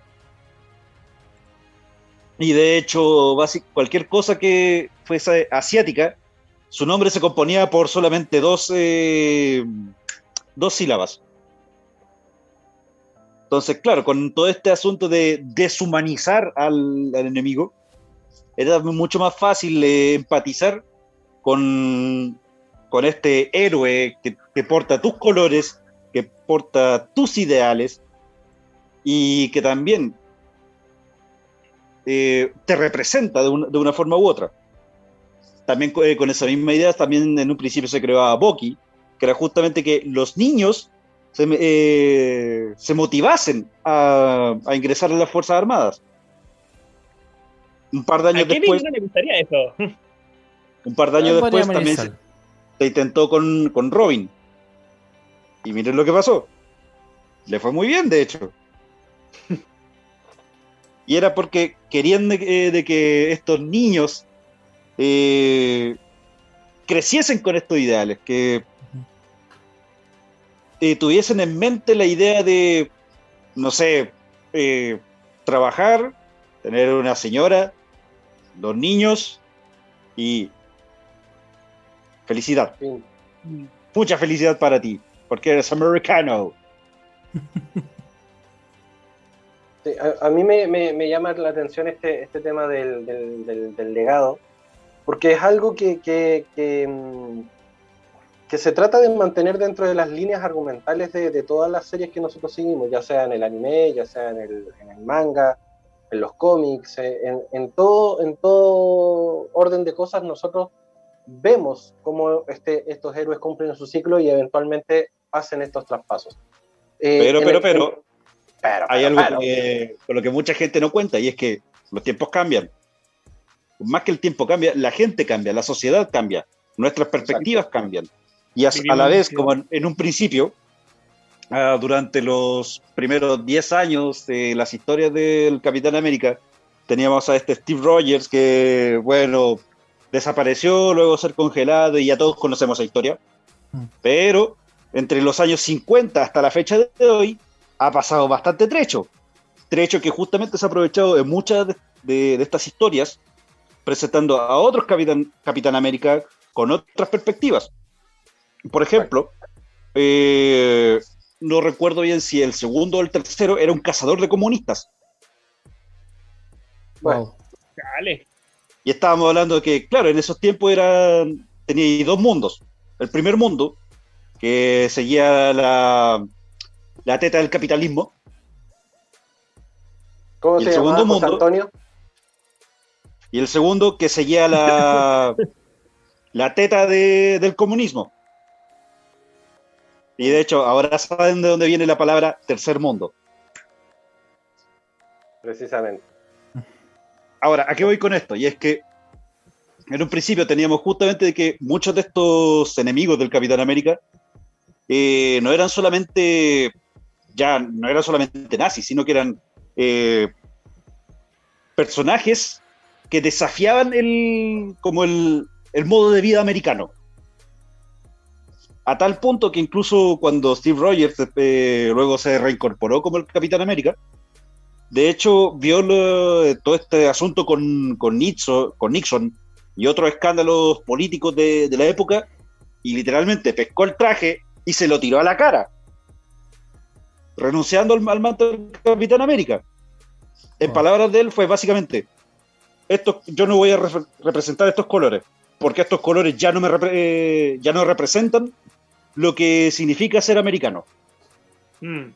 Y de hecho, cualquier cosa que fuese asiática, su nombre se componía por solamente dos, eh, dos sílabas. Entonces, claro, con todo este asunto de deshumanizar al, enemigo, era mucho más fácil empatizar con, con este héroe que, que porta tus colores, que porta tus ideales y que también eh, te representa de, una forma u otra. También eh, con esa misma idea, también en un principio se creaba Boki, que era justamente que los niños se, eh, motivasen a, ingresar a las Fuerzas Armadas. Un par de años después. le gustaría eso? Un par de años después también se, se, intentó con, con Robin. Y miren lo que pasó. Le fue muy bien, de hecho. y era porque querían de, que estos niños eh, creciesen con estos ideales, que eh, tuviesen en mente la idea de, no sé, eh, trabajar, tener una señora, dos niños y felicidad. Mucha felicidad para ti, porque eres americano. a, mí me, llama la atención este, este tema del, legado, porque es algo que, que, mm, que, se trata de mantener dentro de las líneas argumentales de, todas las series que nosotros seguimos, ya sea en el anime, ya sea en el, manga, en los cómics, eh, en, todo, en todo orden de cosas nosotros vemos cómo este, estos héroes cumplen su ciclo y eventualmente hacen estos traspasos. Eh, pero, pero, pero, hay algo con lo que mucha gente no cuenta y es que los tiempos cambian. Más que el tiempo cambia, la gente cambia, la sociedad cambia, nuestras perspectivas cambian. Y a, la vez, como en, un principio, ah, durante los primeros 10 años de las historias del Capitán América, teníamos a este Steve Rogers que, bueno, desapareció, luego ser congelado y ya todos conocemos la historia. Mm. Pero entre los años 50 hasta la fecha de hoy, ha pasado bastante trecho. Trecho que justamente se ha aprovechado en muchas de, estas historias, presentando a otros Capitán, Capitán América con otras perspectivas. Por ejemplo, eh, no recuerdo bien si el segundo o el tercero era un cazador de comunistas. Wow. Y estábamos hablando de que, claro, en esos tiempos eran, tenía dos mundos. El primer mundo, que seguía la, la teta del capitalismo. ¿Cómo se el segundo mundo, Antonio? Y el segundo que seguía la, la teta del comunismo. Y de hecho, ahora saben de dónde viene la palabra tercer mundo. Precisamente. Ahora, ¿a qué voy con esto? Y es que en un principio teníamos justamente de que muchos de estos enemigos del Capitán América eh, no eran solamente ya no eran solamente nazis, sino que eran eh, personajes que desafiaban el, como el, modo de vida americano. A tal punto que incluso cuando Steve Rogers eh, luego se reincorporó como el Capitán América, de hecho vio todo este asunto con, con, Nixon, con Nixon y otros escándalos políticos de, de la época y literalmente pescó el traje y se lo tiró a la cara renunciando al, manto del Capitán América. En ah. palabras de él fue básicamente, esto, yo no voy a representar estos colores, porque estos colores ya no, me eh, ya no representan lo que significa ser americano. Hmm.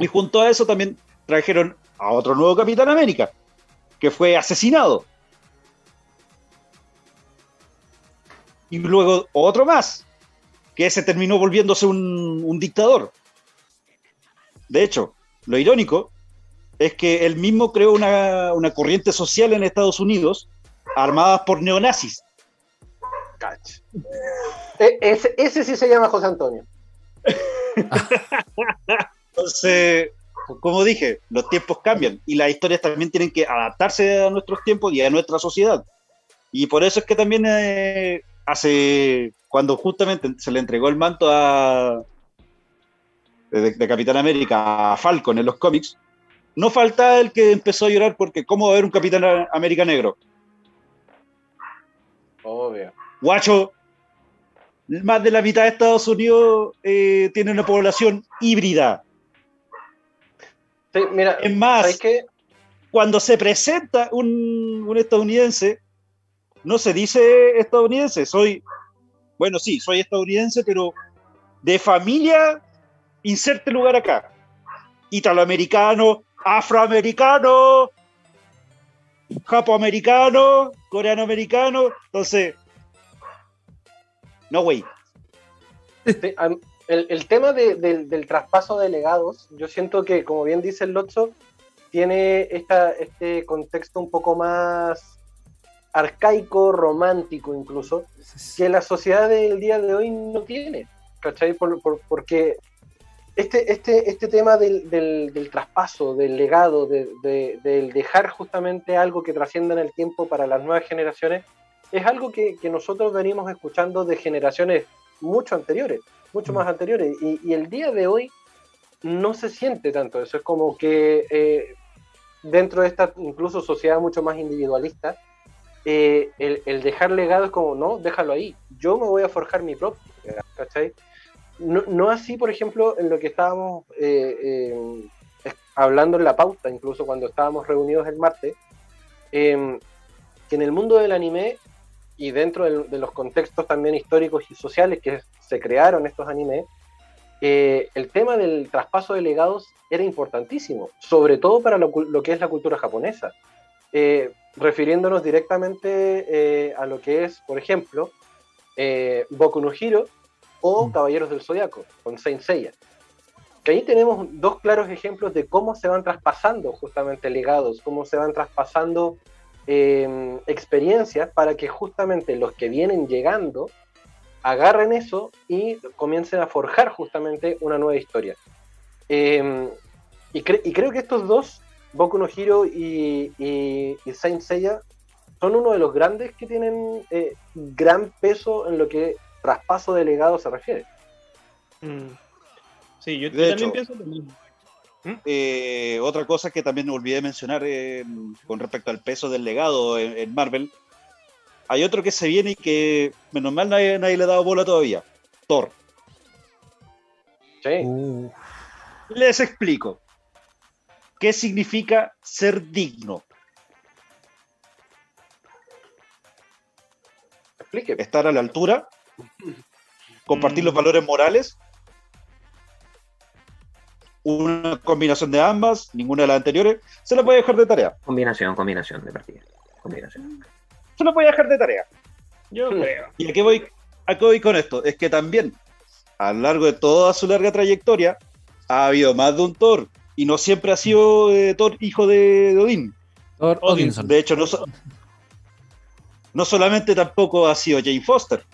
Y junto a eso también trajeron a otro nuevo Capitán América, que fue asesinado. Y luego otro más, que se terminó volviéndose un, dictador. De hecho, lo irónico es que él mismo creó una, corriente social en Estados Unidos armada por neonazis. E, ese, sí se llama José Antonio. Entonces, como dije, los tiempos cambian y las historias también tienen que adaptarse a nuestros tiempos y a nuestra sociedad. Y por eso es que también eh, hace cuando justamente se le entregó el manto a, de, Capitán América a Falcon en los cómics, no falta el que empezó a llorar porque ¿cómo va a haber un Capitán América negro? Obvio. Guacho, más de la mitad de Estados Unidos eh, tiene una población híbrida. mira, es más, cuando se presenta un, un estadounidense, no se dice estadounidense, soy, bueno, sí, soy estadounidense, pero de familia, inserte lugar acá. Italoamericano, afroamericano, japoamericano, coreanoamericano. Entonces, no, güey. el, tema del traspaso de legados, yo siento que, como bien dice el Lotso, tiene esta, este contexto un poco más arcaico, romántico incluso, que la sociedad del día de hoy no tiene. ¿Cachai? porque este, este, este tema del, del, traspaso, del legado, de, del dejar justamente algo que trascienda en el tiempo para las nuevas generaciones, es algo que, que nosotros venimos escuchando de generaciones mucho anteriores, mucho más anteriores, y, y, el día de hoy no se siente tanto eso, es como que eh, dentro de esta incluso sociedad mucho más individualista, eh, el, el, dejar legado es como, no, déjalo ahí, yo me voy a forjar mi propio, ¿cachai? No, así, por ejemplo, en lo que estábamos eh, eh, hablando en la pauta, incluso cuando estábamos reunidos el martes, em, que en el mundo del anime y dentro de, los contextos también históricos y sociales que se crearon estos animes, eh, el tema del traspaso de legados era importantísimo, sobre todo para lo, que es la cultura japonesa, refiriéndonos directamente a lo que es, por ejemplo, Boku no Hiro, o mm. Caballeros del Zodiaco, con Saint Seiya. Que ahí tenemos dos claros ejemplos de cómo se van traspasando justamente legados, cómo se van traspasando em, experiencias para que justamente los que vienen llegando agarren eso y comiencen a forjar justamente una nueva historia. Em, y, creo que estos dos, Boku no Hero y, y, Saint Seiya, son uno de los grandes que tienen eh, gran peso en lo que traspaso de legado se refiere. Mm. Sí, yo, también pienso lo mismo. ¿Mm? Eh, otra cosa que también olvidé mencionar eh, con respecto al peso del legado en, Marvel, hay otro que se viene y que menos mal nadie, le ha dado bola todavía, Thor. Sí. Uh. Les explico. ¿Qué significa ser digno? Explique. Estar a la altura compartir los mm. valores morales, una combinación de ambas, ninguna de las anteriores, se la puede dejar de tarea. Combinación, combinación de partida. Combinación. Se la puede dejar de tarea. Yo hmm. creo. ¿Y a qué, voy, a voy con esto? Es que también, a lo largo de toda su larga trayectoria, ha habido más de un Thor. Y no siempre ha sido eh, Thor hijo de, Odín. Thor Odinson. De hecho, no, no solamente tampoco ha sido Jane Foster.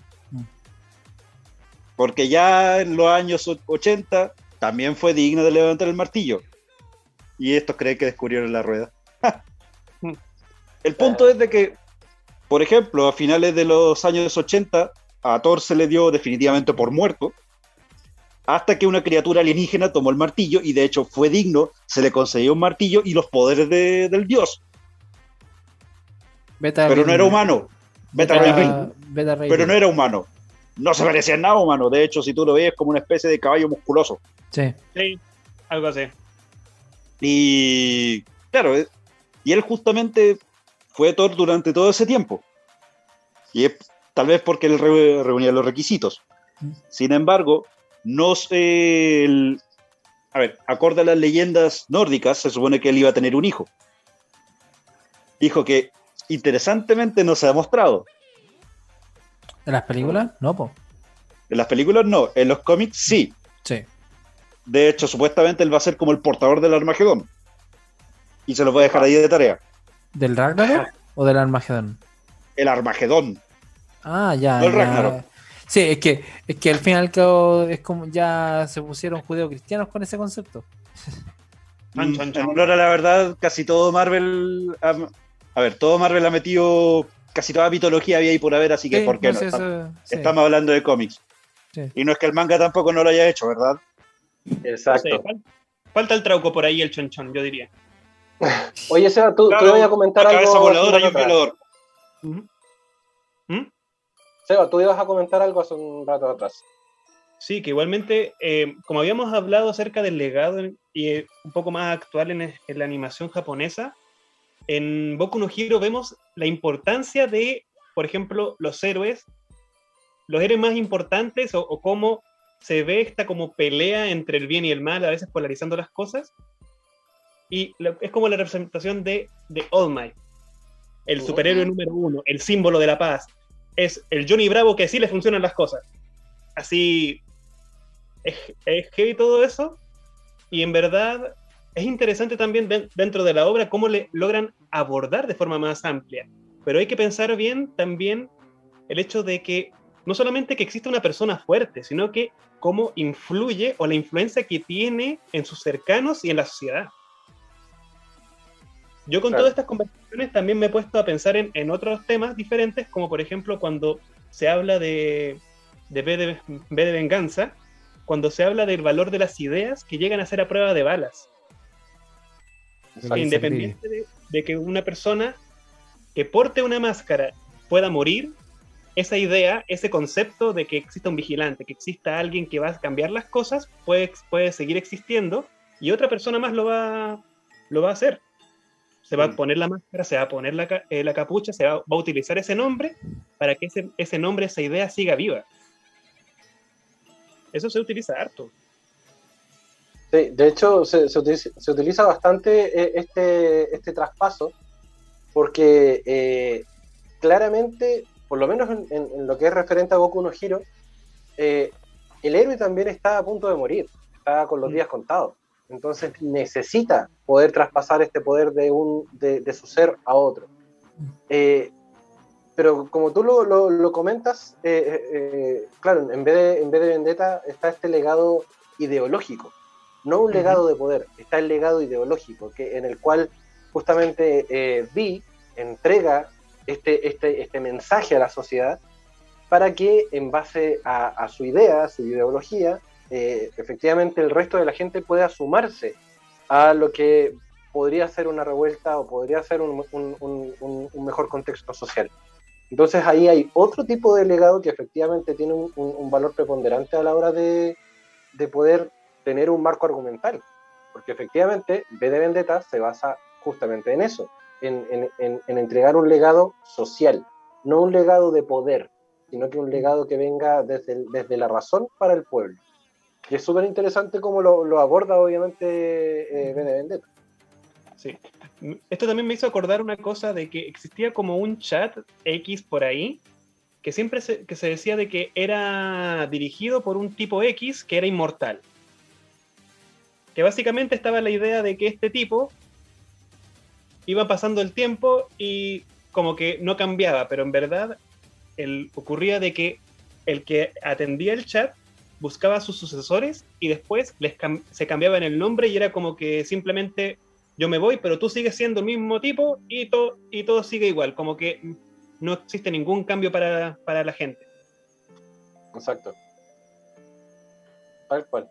Porque ya en los años 80 también fue digno de levantar el martillo. Y estos creen que descubrieron la rueda. el punto es de que, por ejemplo, a finales de los años 80, a Thor se le dio definitivamente por muerto, hasta que una criatura alienígena tomó el martillo y de hecho fue digno, se le concedió un martillo y los poderes del dios. pero no era humano. pero no era humano no se parecía en nada humano. De hecho, si tú lo ves, es como una especie de caballo musculoso. Sí. Sí, algo así. Y claro, eh, y él justamente fue Thor durante todo ese tiempo. Y es tal vez porque él reunía los requisitos. Sin embargo, no sé. a ver, acorde a las leyendas nórdicas, se supone que él iba a tener un hijo. Hijo que interesantemente no se ha mostrado. ¿En las películas? No, po. En las películas no, en los cómics sí. Sí. De hecho, supuestamente él va a ser como el portador del Armagedón. Y se lo voy a dejar ahí de tarea. ¿Del Ragnarok o del Armagedón? El Armagedón. Ah, ya. No el Ragnarok. Sí, es que, es que al fin y al cabo es como ya se pusieron judeo-cristianos con ese concepto. En la verdad, casi todo Marvel. a ver, todo Marvel ha metido casi toda mitología había ahí por haber, así que ¿por qué no? estamos, hablando de cómics. Y no es que el manga tampoco no lo haya hecho, ¿verdad? Exacto. falta el trauco por ahí, el chonchón, yo diría. Oye, Seba, tú, tú ibas a comentar algo. Cabeza voladora y un violador. ¿Mm? Seba, tú ibas a comentar algo hace un rato atrás. Sí, que igualmente, eh, como habíamos hablado acerca del legado y eh, un poco más actual en, la animación japonesa, en Boku no Hero vemos la importancia de, por ejemplo, los héroes, los héroes más importantes o, cómo se ve esta como pelea entre el bien y el mal, a veces polarizando las cosas. Y es como la representación de, de All Might, el superhéroe número uno, el símbolo de la paz. Es el Johnny Bravo que sí le funcionan las cosas. Así es, es heavy todo eso. Y en verdad es interesante también dentro de la obra cómo le logran abordar de forma más amplia. Pero hay que pensar bien también el hecho de que no solamente que existe una persona fuerte, sino que cómo influye o la influencia que tiene en sus cercanos y en la sociedad. Yo con todas estas conversaciones también me he puesto a pensar en, en, otros temas diferentes, como por ejemplo cuando se habla de, de B, de B de venganza, cuando se habla del valor de las ideas que llegan a ser a prueba de balas. Independiente de, que una persona que porte una máscara pueda morir, esa idea, ese concepto de que exista un vigilante, que exista alguien que va a cambiar las cosas, puede, puede seguir existiendo y otra persona más lo va, lo va a hacer. Se va a mm. poner la máscara, se va a poner la, eh, la capucha, se va, va, a utilizar ese nombre para que ese, ese nombre, esa idea siga viva. Eso se utiliza harto. Sí, de hecho se, se, utiliza, bastante eh, este, este traspaso porque eh, claramente, por lo menos en, lo que es referente a Goku no Hiro, eh, el héroe también está a punto de morir, está con los mm. días contados. Entonces necesita poder traspasar este poder de, un, de, su ser a otro. Eh, pero como tú lo, lo, comentas, eh, eh, claro, en vez, de, en vez de Vendetta está este legado ideológico, no un legado de poder, está el legado ideológico, que, en el cual justamente eh, Vi entrega este, este, este mensaje a la sociedad para que en base a, su idea, a su ideología, efectivamente el resto de la gente pueda sumarse a lo que podría ser una revuelta o podría ser un, un mejor contexto social. Entonces ahí hay otro tipo de legado que efectivamente tiene un, valor preponderante a la hora de, poder tener un marco argumental, porque efectivamente B de Vendetta se basa justamente en eso, en, entregar un legado social, no un legado de poder, sino que un legado que venga desde, desde la razón para el pueblo. Y es súper interesante cómo lo, aborda obviamente eh, B de Vendetta. Sí. Esto también me hizo acordar una cosa de que existía como un chat X por ahí, que siempre se, que se decía de que era dirigido por un tipo X que era inmortal. Que básicamente estaba la idea de que este tipo iba pasando el tiempo y como que no cambiaba, pero en verdad el, ocurría de que el que atendía el chat buscaba a sus sucesores y después les se cambiaba en el nombre y era como que simplemente yo me voy, pero tú sigues siendo el mismo tipo y, y todo sigue igual, como que no existe ningún cambio para, la gente. Exacto. Tal cual.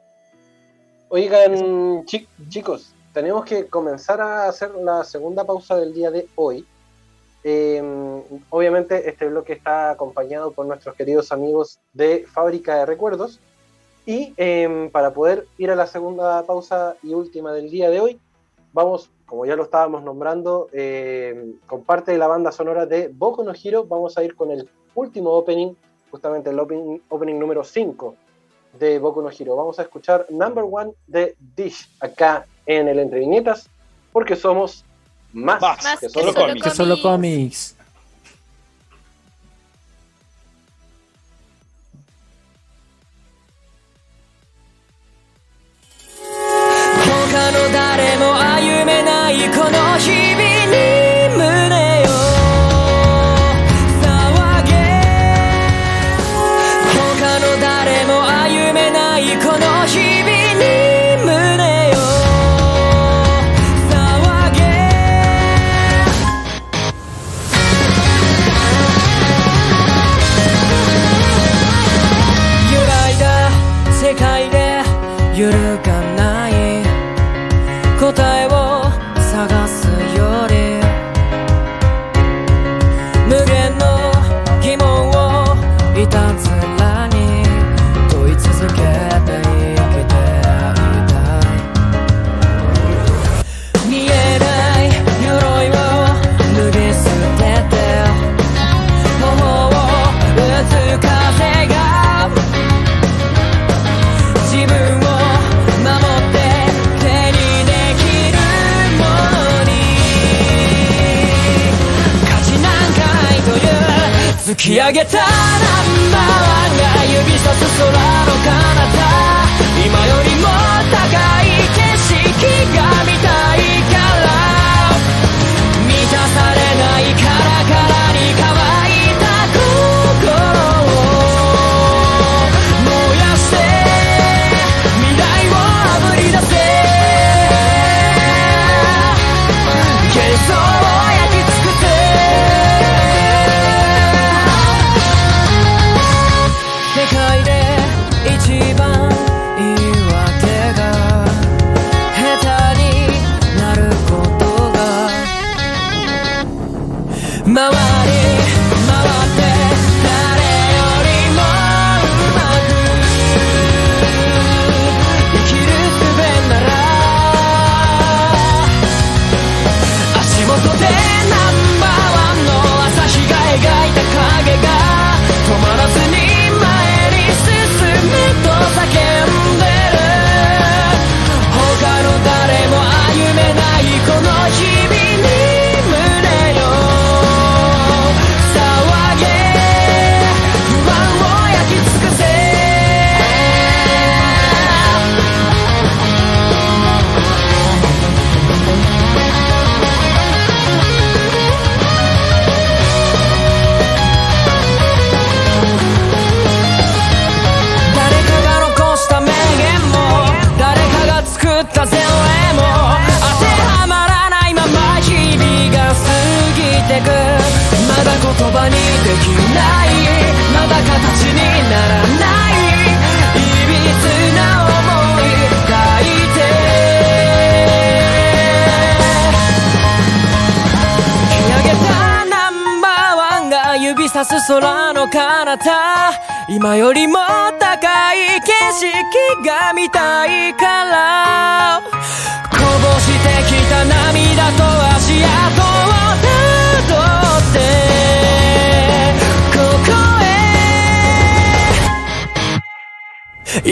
Oigan, chicos, tenemos que comenzar a hacer la segunda pausa del día de hoy. Em, obviamente este bloque está acompañado por nuestros queridos amigos de Fábrica de Recuerdos. Y em, para poder ir a la segunda pausa y última del día de hoy, vamos, como ya lo estábamos nombrando, eh, con parte de la banda sonora de Boku no Hero, vamos a ir con el último opening, justamente el opening, opening número 5 de Boku no Hero. Vamos a escuchar Number One de Dish acá en el Entre Viñetas, porque somos más, que, solo, Que solo cómics. いこの日々に き上げたナンバーが指さす空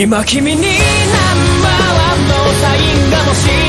今君に何ンのサインが欲しい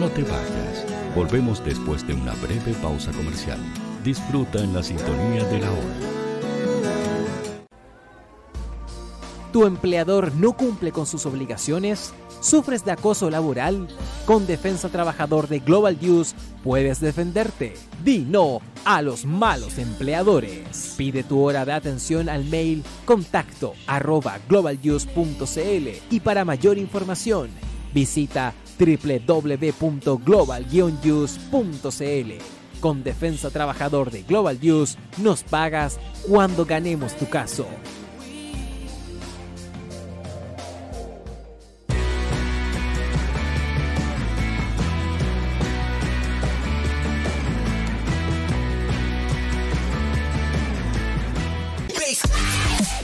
No te vayas. Volvemos después de una breve pausa comercial. Disfruta en la sintonía de la hora. ¿Tu empleador no cumple con sus obligaciones? ¿Sufres de acoso laboral? Con Defensa Trabajador de Global News puedes defenderte. Di no a los malos empleadores. Pide tu hora de atención al mail contacto arroba globalnews.cl y para mayor información visita www.global-use.cl. Con Defensa Trabajador de Global News nos pagas cuando ganemos tu caso.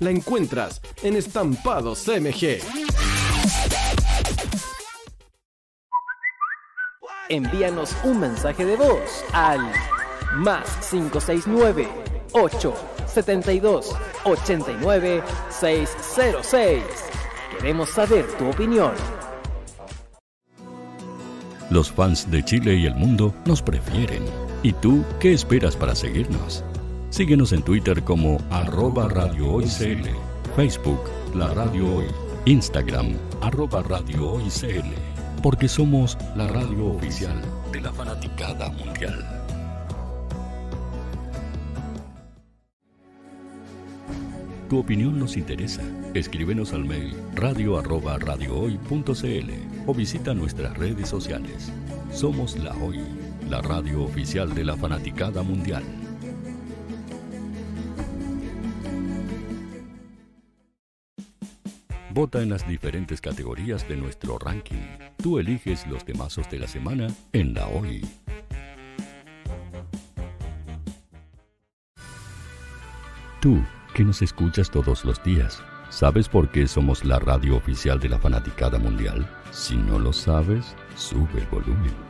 la encuentras en Estampados MG. Envíanos un mensaje de voz al más 569 872 89 606. Queremos saber tu opinión. Los fans de Chile y el mundo nos prefieren. ¿Y tú qué esperas para seguirnos? Síguenos en Twitter como arroba Radio Facebook La Radio Hoy, Instagram arroba Radio porque somos la radio oficial de la fanaticada mundial. Tu opinión nos interesa. Escríbenos al mail radio arroba o visita nuestras redes sociales. Somos La Hoy, la radio oficial de la fanaticada mundial. Vota en las diferentes categorías de nuestro ranking. Tú eliges los temazos de la semana en La Hoy. Tú, que nos escuchas todos los días, ¿sabes por qué somos la radio oficial de la fanaticada mundial? Si no lo sabes, sube el volumen.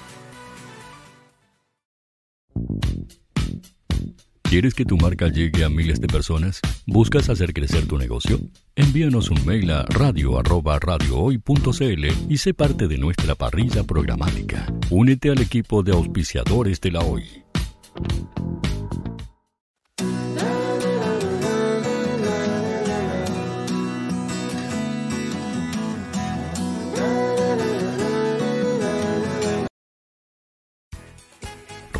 ¿Quieres que tu marca llegue a miles de personas? ¿Buscas hacer crecer tu negocio? Envíanos un mail a radio@radiohoy.cl y sé parte de nuestra parrilla programática. Únete al equipo de auspiciadores de la Hoy.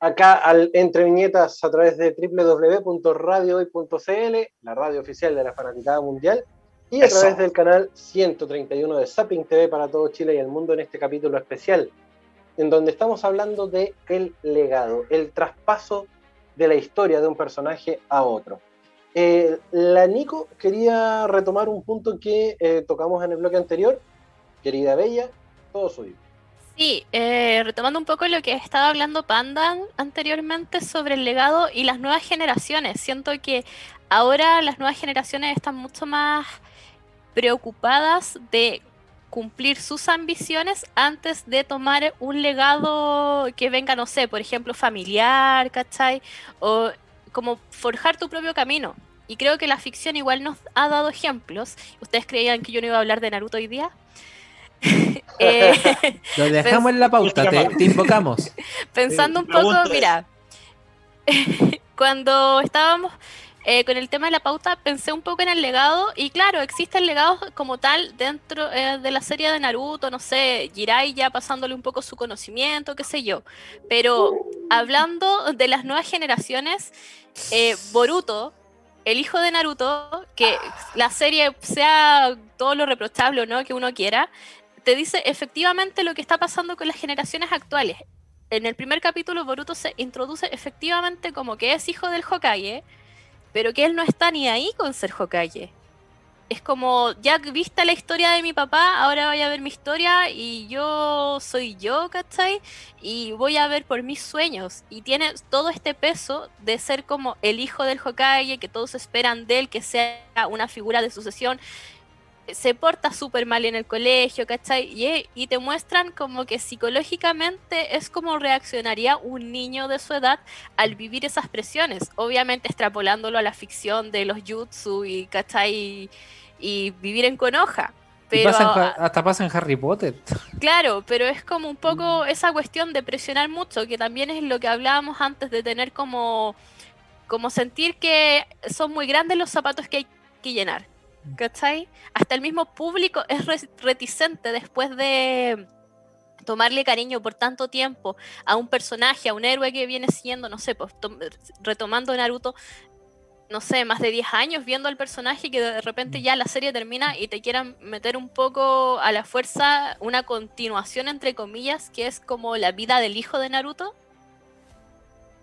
acá al Entre Viñetas a través de www.radiohoy.cl, la radio oficial de la Fanaticada Mundial, y a Eso. través del canal 131 de Zapping TV para todo Chile y el mundo en este capítulo especial, en donde estamos hablando de el legado, el traspaso de la historia de un personaje a otro. Eh, la Nico quería retomar un punto que eh, tocamos en el bloque anterior. Querida Bella, todo suyo. Sí, eh, retomando un poco lo que estaba hablando Panda anteriormente sobre el legado y las nuevas generaciones. Siento que ahora las nuevas generaciones están mucho más preocupadas de cumplir sus ambiciones antes de tomar un legado que venga, no sé, por ejemplo, familiar, ¿cachai? O como forjar tu propio camino. Y creo que la ficción igual nos ha dado ejemplos. ¿Ustedes creían que yo no iba a hablar de Naruto hoy día? Eh, Lo dejamos en la pauta, te, te invocamos. Pensando un poco, mira, cuando estábamos eh, con el tema de la pauta, pensé un poco en el legado y claro, existen legados como tal dentro eh, de la serie de Naruto, no sé, Jiraiya pasándole un poco su conocimiento, qué sé yo. Pero hablando de las nuevas generaciones, eh, Boruto, el hijo de Naruto, que la serie sea todo lo reprochable o no que uno quiera, te dice efectivamente lo que está pasando con las generaciones actuales. En el primer capítulo, Boruto se introduce efectivamente como que es hijo del Hokage, pero que él no está ni ahí con ser Hokage. Es como, ya viste la historia de mi papá, ahora voy a ver mi historia y yo soy yo, ¿cachai? Y voy a ver por mis sueños. Y tiene todo este peso de ser como el hijo del Hokage, que todos esperan de él, que sea una figura de sucesión. Se porta súper mal en el colegio, ¿cachai? Y, y, te muestran como que psicológicamente es como reaccionaría un niño de su edad al vivir esas presiones, obviamente extrapolándolo a la ficción de los jutsu y, ¿cachai? Y, vivir en Konoha. Pero, hasta pasa en Harry Potter. Claro, pero es como un poco esa cuestión de presionar mucho, que también es lo que hablábamos antes de tener como, como sentir que son muy grandes los zapatos que hay que llenar ¿Cachai? Hasta el mismo público es reticente después de tomarle cariño por tanto tiempo a un personaje, a un héroe que viene siendo, no sé, pues, retomando Naruto, no sé, más de 10 años viendo al personaje que de repente ya la serie termina y te quieran meter un poco a la fuerza una continuación entre comillas que es como la vida del hijo de Naruto.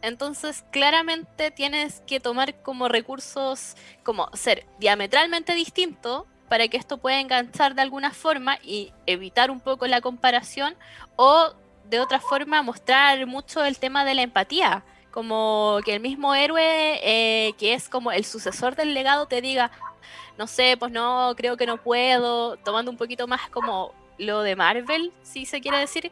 Entonces, claramente tienes que tomar como recursos, como ser diametralmente distinto para que esto pueda enganchar de alguna forma y evitar un poco la comparación o de otra forma mostrar mucho el tema de la empatía, como que el mismo héroe eh, que es como el sucesor del legado te diga, no sé, pues no, creo que no puedo, tomando un poquito más como lo de Marvel, si se quiere decir,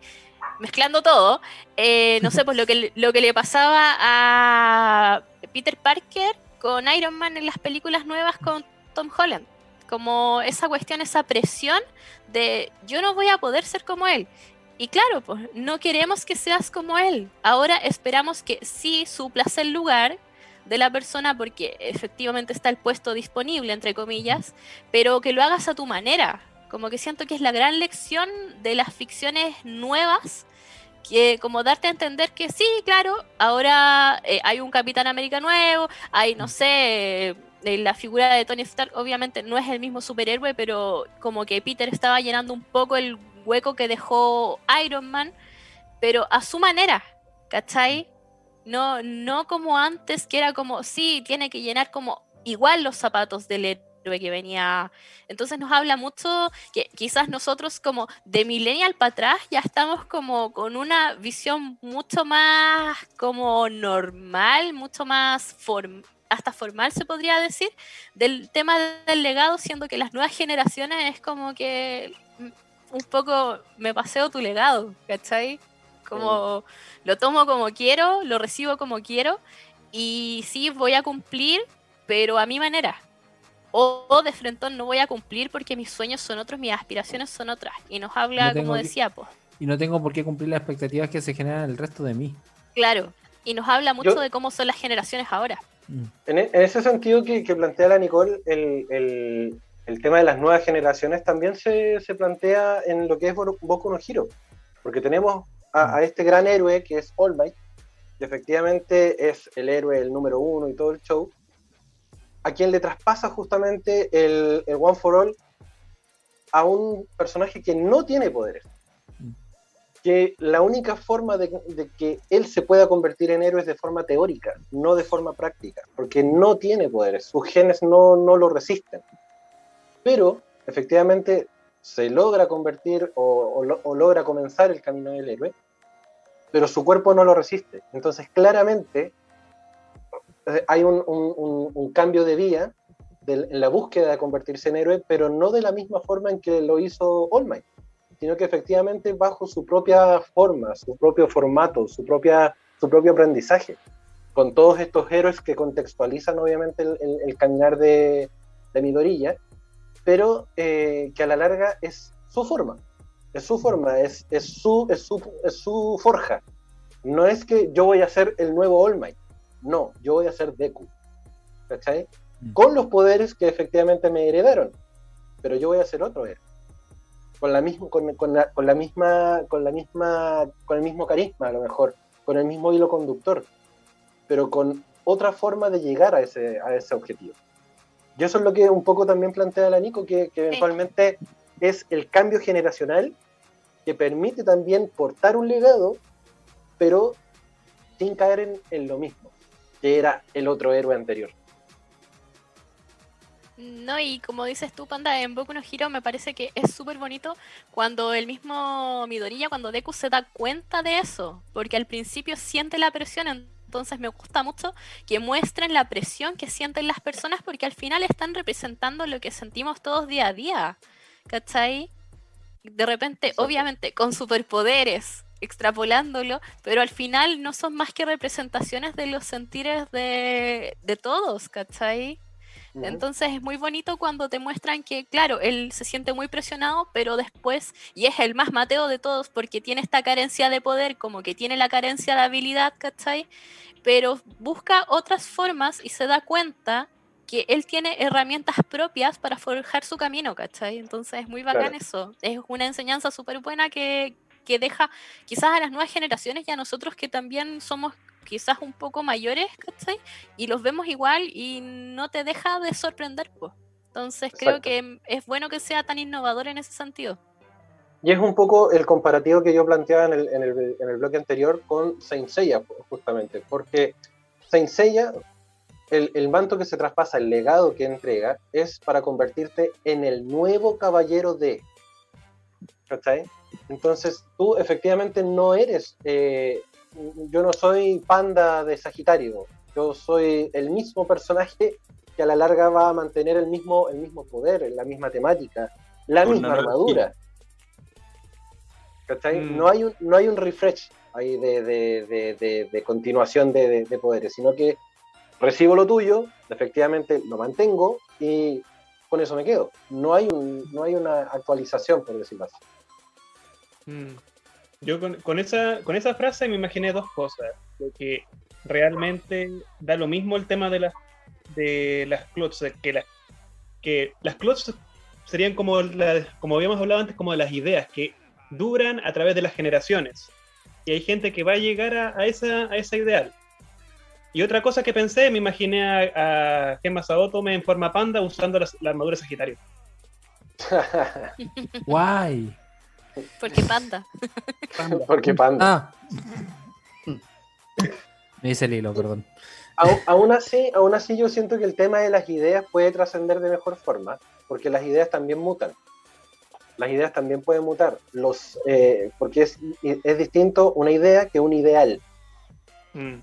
mezclando todo, eh, no sé, pues lo que, lo que le pasaba a Peter Parker con Iron Man en las películas nuevas con Tom Holland. Como esa cuestión, esa presión de yo no voy a poder ser como él. Y claro, pues no queremos que seas como él. Ahora esperamos que sí suplas el lugar de la persona porque efectivamente está el puesto disponible, entre comillas, pero que lo hagas a tu manera, como que siento que es la gran lección de las ficciones nuevas, que como darte a entender que sí, claro, ahora eh, hay un Capitán América nuevo, hay, no sé, eh, la figura de Tony Stark obviamente no es el mismo superhéroe, pero como que Peter estaba llenando un poco el hueco que dejó Iron Man, pero a su manera, ¿cachai? No, no como antes, que era como, sí, tiene que llenar como igual los zapatos del héroe que venía. Entonces nos habla mucho que quizás nosotros como de millennial para atrás ya estamos como con una visión mucho más como normal, mucho más hasta formal se podría decir, del tema del legado, siendo que las nuevas generaciones es como que un poco me paseo tu legado, ¿cachai? Como lo tomo como quiero, lo recibo como quiero y sí voy a cumplir, pero a mi manera, o, de frente no voy a cumplir porque mis sueños son otros, mis aspiraciones son otras. Y nos habla, como decía, pues. Y no tengo por qué cumplir las expectativas que se generan el resto de mí. Claro, y nos habla mucho de cómo son las generaciones ahora. Mm. En, ese sentido que, plantea la Nicole, el, tema de las nuevas generaciones también se, plantea en lo que es Boku no Hero, porque tenemos a, a, este gran héroe que es All Might, que efectivamente es el héroe, el número uno y todo el show, a quien le traspasa justamente el, One for All a un personaje que no tiene poderes. Que la única forma de, que él se pueda convertir en héroe es de forma teórica, no de forma práctica, porque no tiene poderes, sus genes no, no lo resisten. Pero efectivamente se logra convertir o, logra comenzar el camino del héroe, pero su cuerpo no lo resiste. Entonces claramente hay un, cambio de vía en la búsqueda de convertirse en héroe, pero no de la misma forma en que lo hizo All Might, sino que efectivamente bajo su propia forma, su propio formato, su, propia, su propio aprendizaje, con todos estos héroes que contextualizan obviamente el, caminar de, de Midorilla, pero eh, que a la larga es su forma, es su forma, es, su, es, su, es su forja. No es que yo voy a ser el nuevo All Might, no, yo voy a ser Deku. ¿Cachai? Mm. Con los poderes que efectivamente me heredaron. Pero yo voy a ser otro héroe. Con la, misma, con, la, misma, con la misma, con el mismo carisma a lo mejor, con el mismo hilo conductor, pero con otra forma de llegar a ese, a ese objetivo. Y eso es lo que un poco también plantea la Nico, que, que eventualmente es el cambio generacional que permite también portar un legado, pero sin caer en, en lo mismo que era el otro héroe anterior. No, y como dices tú, Panda, en Boku no Hero me parece que es súper bonito cuando el mismo Midorilla, cuando Deku se da cuenta de eso, porque al principio siente la presión, Entonces me gusta mucho que muestren la presión que sienten las personas porque al final están representando lo que sentimos todos día a día. ¿Cachai? De repente, obviamente, con superpoderes, extrapolándolo, pero al final no son más que representaciones de los sentires de, de todos, ¿cachai? Entonces es muy bonito cuando te muestran que, claro, él se siente muy presionado, pero después, y es el más mateo de todos porque tiene esta carencia de poder, como que tiene la carencia de habilidad, ¿cachai? Pero busca otras formas y se da cuenta que él tiene herramientas propias para forjar su camino, ¿cachai? Entonces es muy bacán eso. Es una enseñanza súper buena que, que deja quizás a las nuevas generaciones y a nosotros que también somos quizás un poco mayores, ¿cachai? Y los vemos igual y no te deja de sorprender, pues. Entonces creo que es bueno que sea tan innovador en ese sentido. Y es un poco el comparativo que yo planteaba en el, en el, en el bloque anterior con Saint Seiya, justamente, porque Saint Seiya, el, el, manto que se traspasa, el legado que entrega, es para convertirte en el nuevo caballero de. ¿Cachai? Entonces tú efectivamente no eres eh, yo no soy panda de Sagitario, yo soy el mismo personaje que a la larga va a mantener el mismo, el mismo poder, la misma temática, la misma armadura. Mm. No, hay un, no hay un refresh ahí de, continuación de, poderes, sino que recibo lo tuyo, efectivamente lo mantengo y con eso me quedo. No hay, un, no hay una actualización, por decirlo así. Mm. Yo con, esa, con esa frase me imaginé dos cosas. que realmente da lo mismo el tema de las de las clots, que, la, que las clots serían como, como habíamos hablado antes, como de las ideas, que duran a través de las generaciones. Y hay gente que va a llegar a, esa, a esa ideal. Y otra cosa que pensé, me imaginé a, a Gemma Saotome en forma panda usando la, la armadura Sagitario. Guay. Porque panda. Porque panda. Ah. Me dice el hilo, perdón. Aún, así, aún así yo siento que el tema de las ideas puede trascender de mejor forma, porque las ideas también mutan. Las ideas también pueden mutar, los, eh, porque es, es, distinto una idea que un ideal. Mm.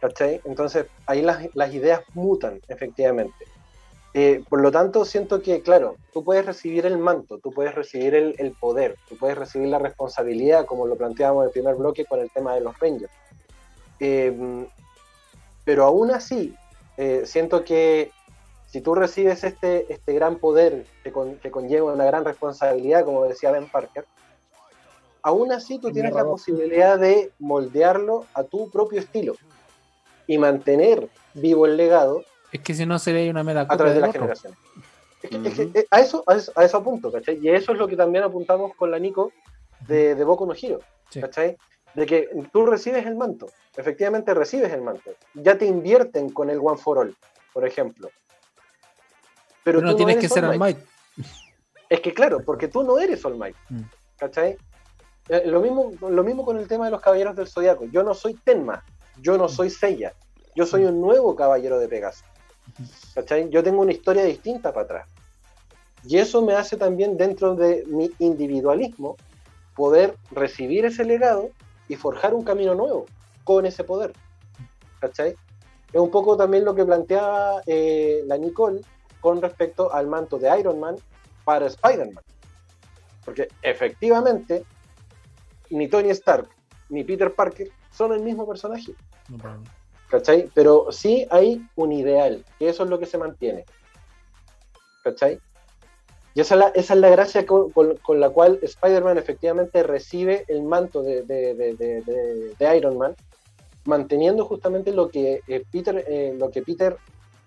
¿Cachai? Entonces, ahí las, las ideas mutan, efectivamente. Eh, por lo tanto, siento que, claro, tú puedes recibir el manto, tú puedes recibir el, poder, tú puedes recibir la responsabilidad, como lo planteábamos en el primer bloque con el tema de los Rangers. Eh, pero aún así, eh, siento que si tú recibes este, este gran poder que, que, conlleva una gran responsabilidad, como decía Ben Parker, aún así tú tienes la posibilidad de moldearlo a tu propio estilo y mantener vivo el legado es que si no sería una mera A través de la generación. Eh, a, eso, a, eso, apunto, ¿cachai? Y eso es lo que también apuntamos con la Nico de, de Boku no Hiro, ¿cachai? De que tú recibes el manto, efectivamente recibes el manto. Ya te invierten con el One for All, por ejemplo. Pero, tú no tienes que ser All Might. Es que claro, porque tú no eres All Might, mm. ¿cachai? Eh, lo mismo, lo mismo con el tema de los caballeros del zodiaco. Yo no soy Tenma, yo no mm. soy Seiya, yo soy un nuevo caballero de Pegaso. Yo tengo una historia distinta para atrás. Y eso me hace también, dentro de mi individualismo, poder recibir ese legado y forjar un camino nuevo con ese poder. ¿Cachai? Es un poco también lo que planteaba eh, la Nicole con respecto al manto de Iron Man para Spider-Man. Porque efectivamente, ni Tony Stark ni Peter Parker son el mismo personaje. ¿Cachai? Pero sí hay un ideal, que eso es lo que se mantiene, ¿cachai? Y esa es la, esa es la gracia con, con, la cual Spider-Man efectivamente recibe el manto de, de, de, de, Iron Man, manteniendo justamente lo que eh, Peter, eh, lo que Peter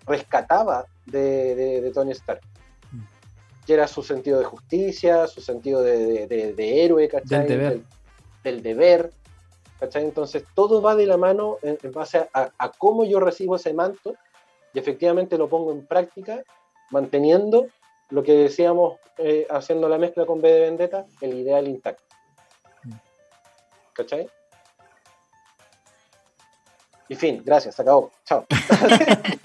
rescataba de, Tony Stark. Que era su sentido de justicia, su sentido de, héroe, ¿cachai? Del deber. del deber, entonces todo va de la mano en, base a, cómo yo recibo ese manto y efectivamente lo pongo en práctica, manteniendo lo que decíamos, eh, haciendo la mezcla con B de Vendetta, el ideal intacto. ¿Cachai? Y fin, gracias, se acabó. Chao.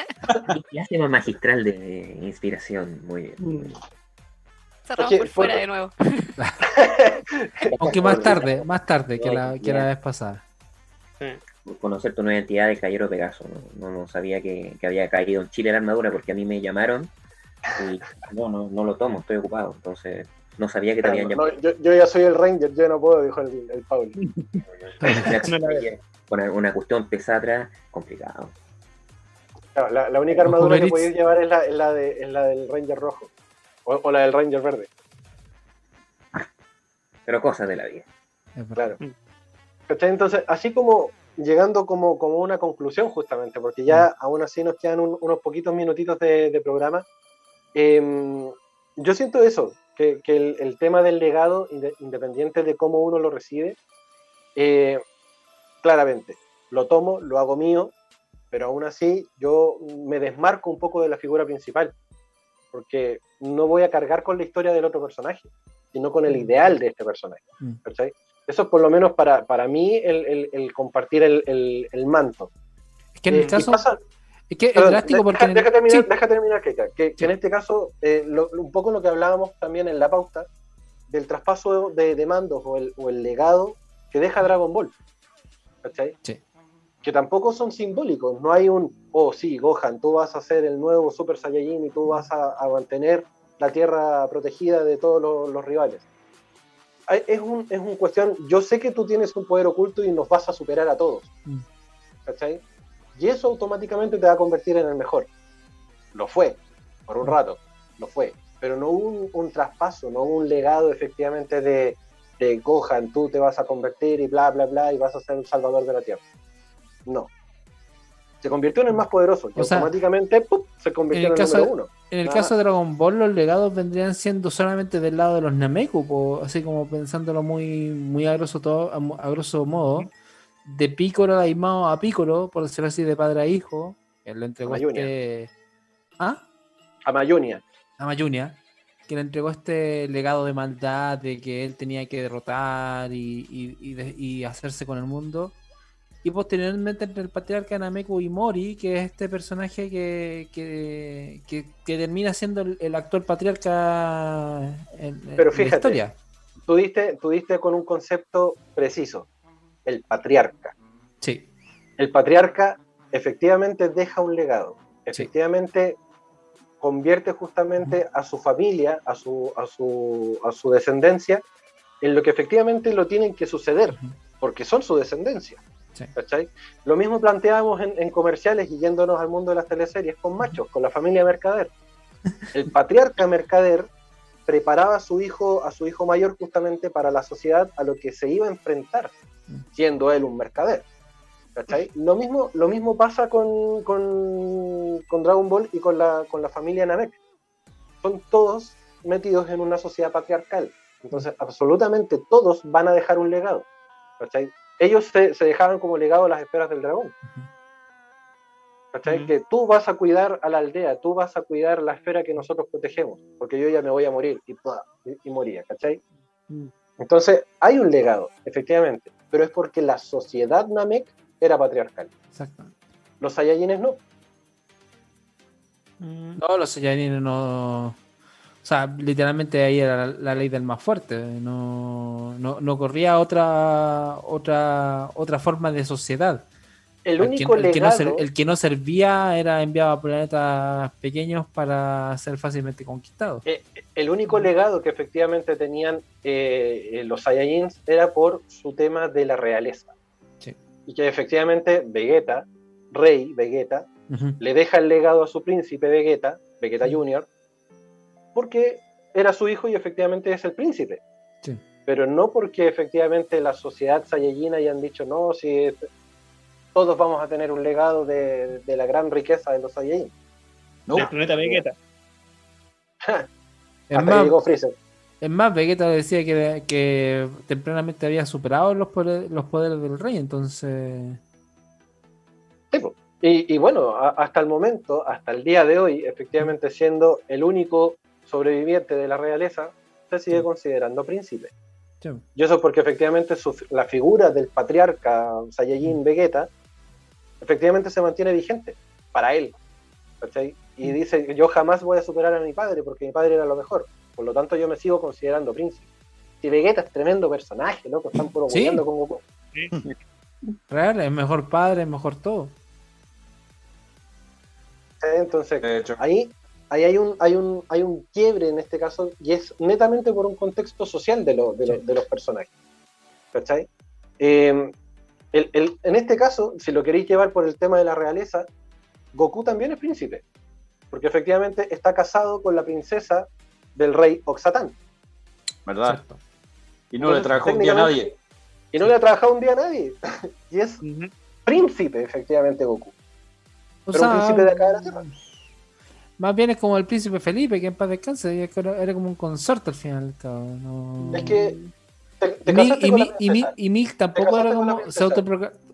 tema magistral de inspiración, muy bien. Cerramos por fuera de nuevo. Aunque más tarde, más tarde que la, que la vez pasada. conocer tu nueva identidad de Caballero Pegaso. No, no, sabía que, había caído en Chile la armadura porque a mí me llamaron y no, no, no lo tomo, estoy ocupado. Entonces no sabía que te habían llamado. yo, ya soy el Ranger, yo no puedo, dijo el, el Paul. Con una cuestión pesada complicado. la, la, única armadura que podéis llevar es la, es la, de, es la del Ranger rojo o, la del Ranger verde. Pero cosas de la vida. Claro. Entonces, así como llegando como, como una conclusión justamente, porque ya mm. aún así nos quedan unos poquitos minutitos de, programa, em, yo siento eso, que, el, tema del legado, independiente de cómo uno lo recibe, eh, claramente, lo tomo, lo hago mío, pero aún así yo me desmarco un poco de la figura principal, porque no voy a cargar con la historia del otro personaje, sino con el mm. ideal de este personaje. Mm. Eso es por lo menos para, para mí el, compartir el, manto. Es que en el eh, caso... es que es drástico porque... Deja, terminar, deja terminar que, que, en este caso, eh, un poco lo que hablábamos también en la pauta, del traspaso de, de mandos o el, o el legado que deja Dragon Ball. ¿Cachai? Sí. Que tampoco son simbólicos. No hay un, oh sí, Gohan, tú vas a ser el nuevo Super Saiyajin y tú vas a, a mantener la tierra protegida de todos los, rivales. Es un, es un cuestión, yo sé que tú tienes un poder oculto y nos vas a superar a todos. Mm. ¿Cachai? Y eso automáticamente te va a convertir en el mejor. Lo fue, por un rato, lo fue. Pero no hubo un, traspaso, no hubo un legado efectivamente de, de Gohan, tú te vas a convertir y bla, bla, bla, y vas a ser el salvador de la tierra. No, se convirtió en el más poderoso y automáticamente se convirtió en el, número uno. En el caso de Dragon Ball, los legados vendrían siendo solamente del lado de los Nameku, así como pensándolo muy, muy a, grosso todo, a, grosso modo, de Piccolo Daimao a Piccolo, por decirlo así, de padre a hijo, él le entregó este... ¿Ah? A Mayunia. A Mayunia, que le entregó este legado de maldad, de que él tenía que derrotar y, y hacerse con el mundo y posteriormente entre el patriarca Nameku y Mori, que es este personaje que, que, termina siendo el, actual patriarca en, Pero fíjate, la historia. Tú diste, tú diste con un concepto preciso, el patriarca. Sí. El patriarca efectivamente deja un legado, efectivamente convierte justamente a su familia, a su, a, su, a su descendencia, en lo que efectivamente lo tienen que suceder, porque son su descendencia. Lo mismo planteábamos en, comerciales y yéndonos al mundo de las teleseries con machos, con la familia Mercader. El patriarca Mercader preparaba a su hijo, a su hijo mayor justamente para la sociedad a lo que se iba a enfrentar, siendo él un mercader. Lo mismo, lo mismo pasa con, con, Dragon Ball y con la, con la familia Namek. Son todos metidos en una sociedad patriarcal. Entonces, absolutamente todos van a dejar un legado ellos se, dejaban como legado las esferas del dragón. ¿Cachai? Que tú vas a cuidar a la aldea, tú vas a cuidar la esfera que nosotros protegemos, porque yo ya me voy a morir y, y, moría, ¿cachai? Mm. Entonces, hay un legado, efectivamente, pero es porque la sociedad Namek era patriarcal. Exactamente. Los Saiyajines no. Mm. No, los Saiyajines no. O sea, literalmente ahí era la, ley del más fuerte. No, no, corría otra, otra, otra forma de sociedad. El único el que, el que, no servía era enviado a planetas pequeños para ser fácilmente conquistado. Eh, el único legado que efectivamente tenían eh, eh, los Saiyajins era por su tema de la realeza. Y que efectivamente Vegeta, rey Vegeta, le deja el legado a su príncipe Vegeta, Vegeta Jr., porque era su hijo y efectivamente es el príncipe. Pero no porque efectivamente la sociedad saiyajin hayan dicho, no, si todos vamos a tener un legado de, la gran riqueza de los Saiyajin. No. Del planeta Vegeta. es, más, es más, Vegeta decía que, que tempranamente había superado los poderes, los poderes del rey, entonces... y, y, bueno, hasta el momento, hasta el día de hoy, efectivamente siendo el único sobreviviente de la realeza, se sigue considerando príncipe. Y eso porque efectivamente la figura del patriarca Saiyajin Vegeta efectivamente se mantiene vigente para él. Y dice, yo jamás voy a superar a mi padre porque mi padre era lo mejor. Por lo tanto, yo me sigo considerando príncipe. Si Vegeta es tremendo personaje, loco, están puro con Goku. Real, es mejor padre, es mejor todo. Entonces, ahí, ahí hay, un, hay, un, hay un quiebre en este caso y es netamente por un contexto social de, de, los personajes. ¿Cachai? Em, en este caso, si lo queréis llevar por el tema de la realeza, Goku también es príncipe, porque efectivamente está casado con la princesa del rey Oxatán. ¿Verdad? Y no le trabajó un día a nadie. Y no le ha trabajado un día a nadie. y es príncipe, efectivamente, Goku. Pero un príncipe de acá de la Tierra. Más bien es como el príncipe Felipe, que en paz descanse, era como un consorte al final. Es que y, Mick, tampoco era como se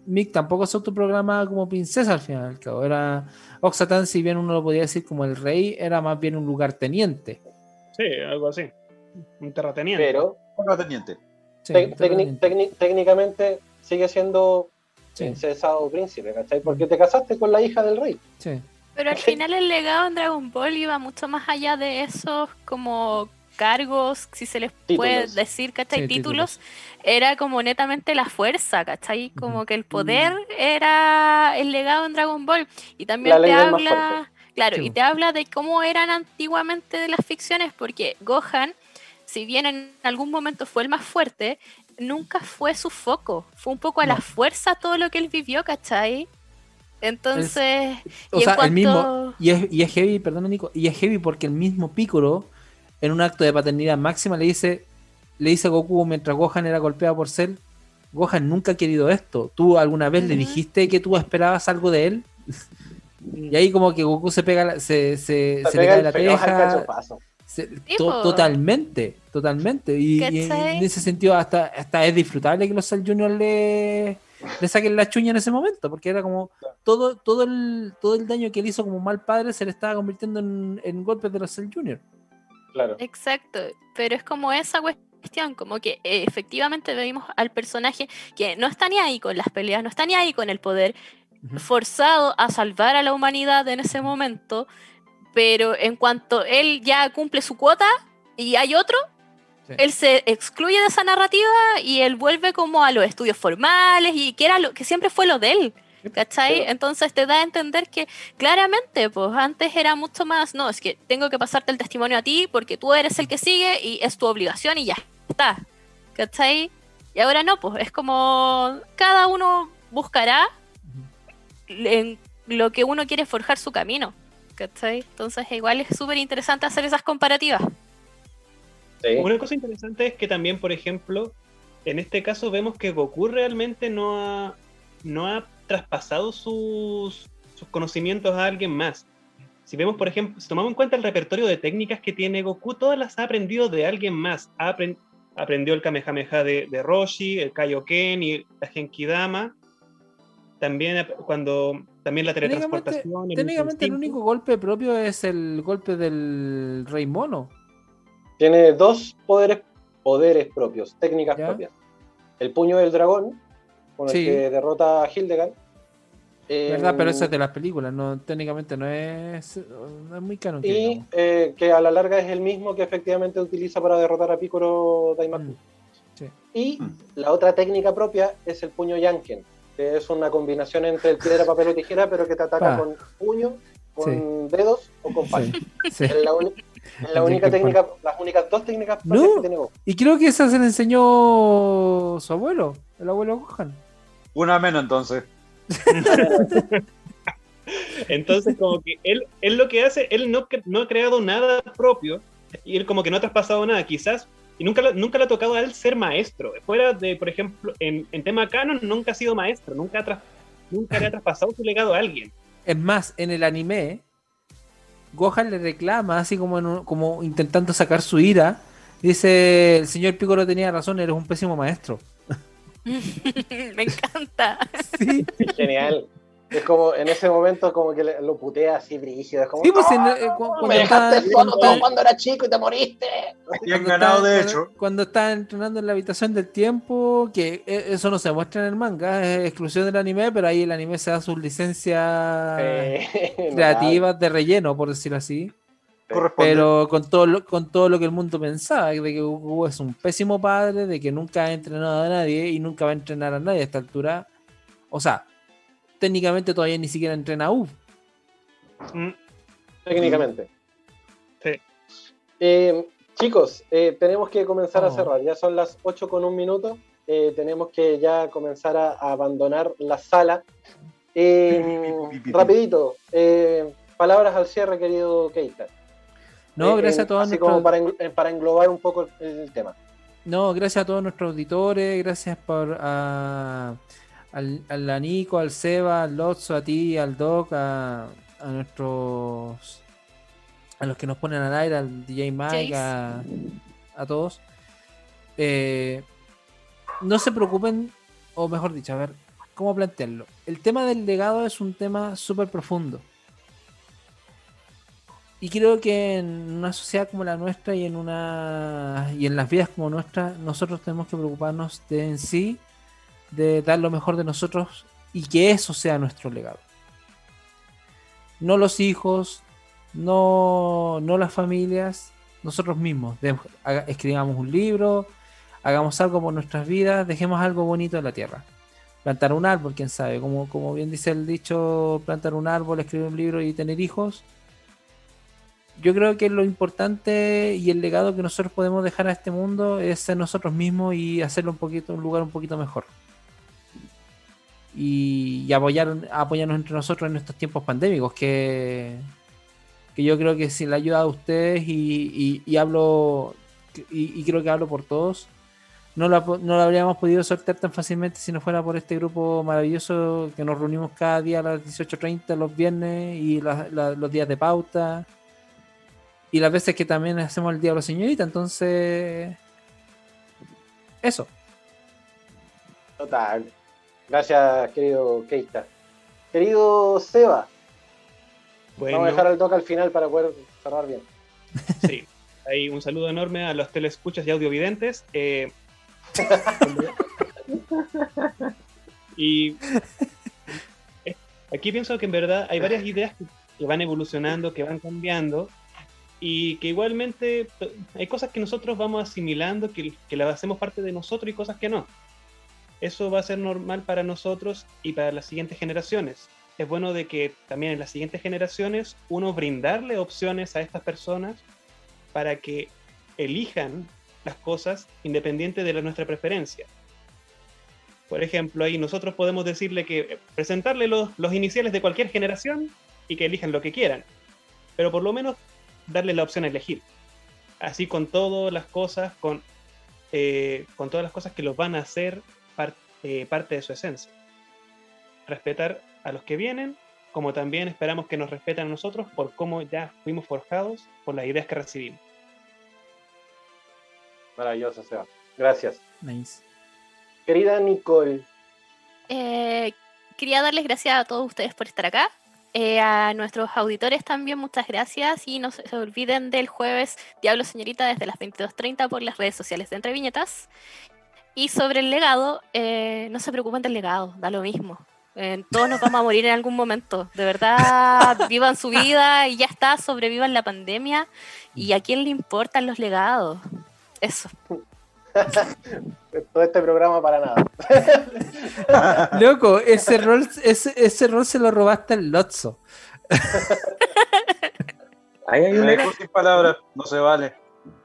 Mick tampoco se autoprogramaba como princesa al final Era Oxatan, si bien uno lo podía decir como el rey, era más bien un lugarteniente. Sí, algo así. Un terrateniente. Pero terrateniente. técnicamente sigue siendo princesa o príncipe, ¿cachai? Porque te casaste con la hija del rey. Sí. Pero al final el legado en Dragon Ball iba mucho más allá de esos como cargos, si se les puede decir, ¿cachai? títulos, era como netamente la fuerza, ¿cachai? Como que el poder mm. era el legado en Dragon Ball. Y también te habla, claro, y te habla de cómo eran antiguamente de las ficciones, porque Gohan, si bien en algún momento fue el más fuerte, nunca fue su foco, fue un poco a la fuerza todo lo que él vivió, ¿cachai? Entonces, o sea, el mismo, y es, y es heavy, perdón Nico, y es heavy porque el mismo Piccolo en un acto de paternidad máxima le dice, le dice a Goku mientras Gohan era golpeado por Cell, Gohan nunca ha querido esto. ¿Tú alguna vez le dijiste que tú esperabas algo de él? y ahí como que Goku se pega, se, se, se, le cae la teja. totalmente, totalmente. Y, en ese sentido hasta, hasta es disfrutable que los Cell Junior le, le saquen la chuña en ese momento, porque era como todo, todo, el, todo el daño que él hizo como mal padre se le estaba convirtiendo en, en golpes de los Cell Junior. Exacto, pero es como esa cuestión, como que eh, efectivamente vemos al personaje que no está ni ahí con las peleas, no está ni ahí con el poder, forzado a salvar a la humanidad en ese momento, pero en cuanto él ya cumple su cuota y hay otro, él se excluye de esa narrativa y él vuelve como a los estudios formales y que era lo que siempre fue lo de él. ¿Cachai? Entonces te da a entender que claramente, pues antes era mucho más, no, es que tengo que pasarte el testimonio a ti porque tú eres el que sigue y es tu obligación y ya está. ¿Cachai? Y ahora no, pues es como cada uno buscará en lo que uno quiere forjar su camino. ¿Cachai? Entonces igual es súper interesante hacer esas comparativas. Una cosa interesante es que también, por ejemplo, en este caso vemos que Goku realmente no ha, no ha traspasado sus, conocimientos a alguien más. Si vemos, por ejemplo, si tomamos en cuenta el repertorio de técnicas que tiene Goku, todas las ha aprendido de alguien más. aprendió el Kamehameha de, de, Roshi, el Kaioken y la Genkidama. También cuando también la teletransportación. Técnicamente el, único golpe propio es el golpe del Rey Mono. Tiene dos poderes, poderes propios, técnicas propias. El puño del dragón, con el que derrota a Hildegard. ¿Verdad? Pero esa es de las películas, no, técnicamente no es, muy canon. Y eh, que a la larga es el mismo que efectivamente utiliza para derrotar a Piccolo Daimaku. Mm, y mm. la otra técnica propia es el puño Yanken, que es una combinación entre el piedra, papel o tijera, pero que te ataca con puño, con dedos o con palo. Es la, única técnica, las únicas dos técnicas que tiene Y creo que esa se le enseñó su abuelo, el abuelo Gohan. Una menos entonces. entonces, como que él, él lo que hace, él no, no ha creado nada propio y él como que no ha traspasado nada, quizás, y nunca, nunca le ha tocado a él ser maestro. Fuera de, por ejemplo, en, en tema canon, nunca ha sido maestro, nunca, ha nunca le ha traspasado su legado a alguien. Es más, en el anime, Gohan le reclama, así como, como intentando sacar su ira. Dice, el señor Piccolo tenía razón, eres un pésimo maestro. Me encanta. Sí. Genial. Es como en ese momento como que lo putea así brígido. Es como, sí, pues eh, cuando me dejaste todo cuando era chico y te moriste. Bien ganado, de hecho. Cuando está entrenando en la habitación del tiempo, que e, eso no se muestra en el manga, es exclusión del anime, pero ahí el anime se da sus licencias creativas de relleno, por decirlo así. Pero con todo, lo, con todo lo que el mundo pensaba, de que Goku es un pésimo padre, de que nunca ha entrenado a nadie y nunca va a entrenar a nadie a esta altura, O sea, técnicamente todavía ni siquiera entrena U. Mm. Técnicamente. Sí. Eh, chicos, eh, tenemos que comenzar a oh. cerrar. Ya son las 8 con un minuto. Eh, tenemos que ya comenzar a, abandonar la sala. rapidito, palabras al cierre, querido Keita. No, gracias a todos. Así como para, para englobar un poco el tema. No, gracias a todos nuestros auditores, gracias por a, al, al Nico, al Seba, al Lotso, a ti, al Doc, a, nuestros a los que nos ponen al aire, al DJ Mike, a, todos. Eh, no se preocupen, o mejor dicho, a ver, ¿cómo plantearlo? El tema del legado es un tema súper profundo. Y creo que en una sociedad como la nuestra y en una y en las vidas como nuestra, nosotros tenemos que preocuparnos de en sí, de dar lo mejor de nosotros y que eso sea nuestro legado. No los hijos, no, no las familias, nosotros mismos. escribamos un libro, hagamos algo por nuestras vidas, dejemos algo bonito en la tierra. Plantar un árbol, quién sabe, como, como bien dice el dicho, plantar un árbol, escribir un libro y tener hijos yo creo que lo importante y el legado que nosotros podemos dejar a este mundo es ser nosotros mismos y hacerlo un poquito, un lugar un poquito mejor. Y, apoyar, apoyarnos entre nosotros en estos tiempos pandémicos, que, que yo creo que sin la ayuda de ustedes y, hablo, y, creo que hablo por todos, no lo, no lo habríamos podido sortear tan fácilmente si no fuera por este grupo maravilloso que nos reunimos cada día a las 18.30 los viernes y los días de pauta y las veces que también hacemos el Diablo Señorita, entonces. Eso. Total. Gracias, querido Keita. Querido Seba. Vamos a dejar el toque al final para poder cerrar bien. Sí. Hay un saludo enorme a los telescuchas y audiovidentes. Eh, y aquí pienso que en verdad hay varias ideas que van evolucionando, que van cambiando, y que igualmente hay cosas que nosotros vamos asimilando, que, que las hacemos parte de nosotros y cosas que no. Eso va a ser normal para nosotros y para las siguientes generaciones. Es bueno de que también en las siguientes generaciones uno brindarle opciones a estas personas para que elijan las cosas independiente de la, nuestra preferencia. Por ejemplo, ahí nosotros podemos decirle que presentarle los, los iniciales de cualquier generación y que elijan lo que quieran. Pero por lo menos darle la opción a elegir. Así con todas las cosas, con, eh, con todas las cosas que los van a hacer eh, parte de su esencia. Respetar a los que vienen, como también esperamos que nos respeten a nosotros por cómo ya fuimos forjados por las ideas que recibimos. Maravilloso, Seba. Gracias. Querida Nicole. Eh, quería darles gracias a todos ustedes por estar acá. Eh, a nuestros auditores también muchas gracias y no se olviden del jueves Diablo Señorita desde las 22.30 por las redes sociales de Entre Viñetas. Y sobre el legado, eh, no se preocupen del legado, da lo mismo. Eh, todos nos vamos a morir en algún momento. De verdad, vivan su vida y ya está, sobrevivan la pandemia. ¿Y a quién le importan los legados? Eso. Todo este programa para nada. Loco, ese rol, ese, ese rol se lo robaste al Lotso. Ahí hay una sin palabras, no se vale.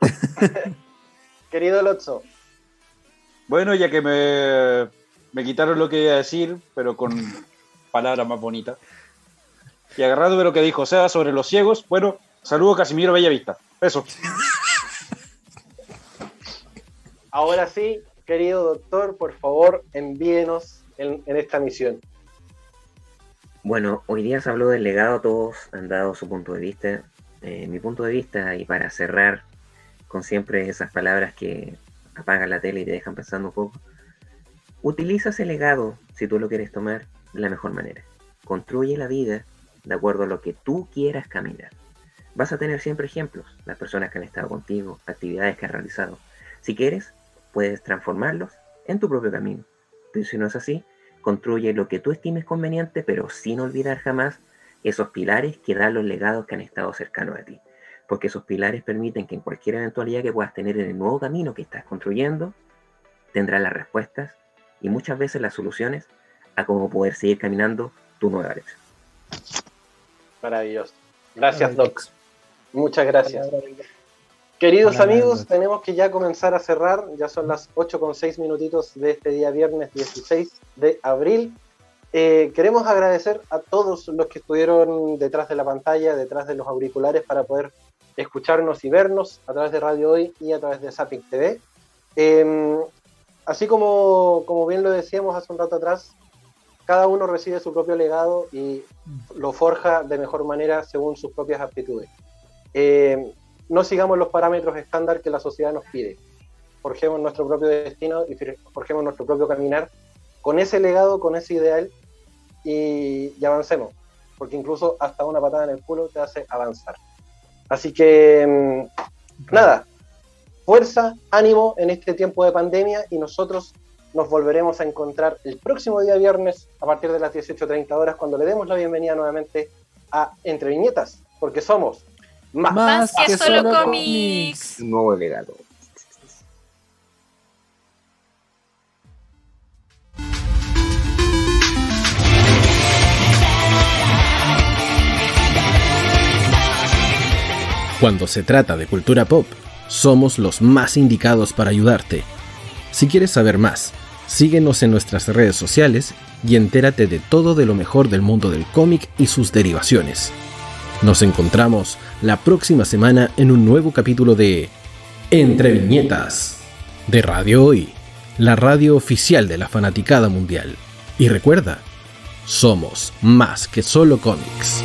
Querido Lotso. Bueno, ya que me, me quitaron lo que iba a decir, pero con palabras más bonitas. Y agarrado de lo que dijo Sea sobre los ciegos, bueno, saludo Casimiro Bellavista. Eso. Ahora sí, querido doctor, por favor, envíenos en, esta misión. Bueno, hoy día se habló del legado, todos han dado su punto de vista. Eh, mi punto de vista, y para cerrar con siempre esas palabras que apagan la tele y te dejan pensando un poco, utiliza ese legado, si tú lo quieres tomar, de la mejor manera. Construye la vida de acuerdo a lo que tú quieras caminar. Vas a tener siempre ejemplos, las personas que han estado contigo, actividades que has realizado. Si quieres, puedes transformarlos en tu propio camino. Pero si no es así, construye lo que tú estimes conveniente, pero sin olvidar jamás esos pilares que dan los legados que han estado cercanos a ti. Porque esos pilares permiten que en cualquier eventualidad que puedas tener en el nuevo camino que estás construyendo, tendrás las respuestas y muchas veces las soluciones a cómo poder seguir caminando tu nueva lección. Maravilloso. Gracias, Doc. Muchas gracias. Queridos amigos, tenemos que ya comenzar a cerrar. Ya son las 8 con 6 minutitos de este día viernes 16 de abril. Eh, queremos agradecer a todos los que estuvieron detrás de la pantalla, detrás de los auriculares para poder escucharnos y vernos a través de Radio Hoy y a través de Zapping TV. Em, así como, como bien lo decíamos hace un rato atrás, cada uno recibe su propio legado y lo forja de mejor manera según sus propias aptitudes. Eh, no sigamos los parámetros estándar que la sociedad nos pide. Forjemos nuestro propio destino y forjemos nuestro propio caminar con ese legado, con ese ideal y, y avancemos. Porque incluso hasta una patada en el culo te hace avanzar. Así que, mm, nada, fuerza, ánimo en este tiempo de pandemia y nosotros nos volveremos a encontrar el próximo día viernes a partir de las 18.30 horas cuando le demos la bienvenida nuevamente a Entre Viñetas, porque somos más, que, solo, cómics. Nuevo legado. Cuando se trata de cultura pop, somos los más indicados para ayudarte. Si quieres saber más, síguenos en nuestras redes sociales y entérate de todo de lo mejor del mundo del cómic y sus derivaciones. Nos encontramos la próxima semana en un nuevo capítulo de Entre Viñetas de Radio Hoy, la radio oficial de la fanaticada mundial. Y recuerda, somos más que solo cómics.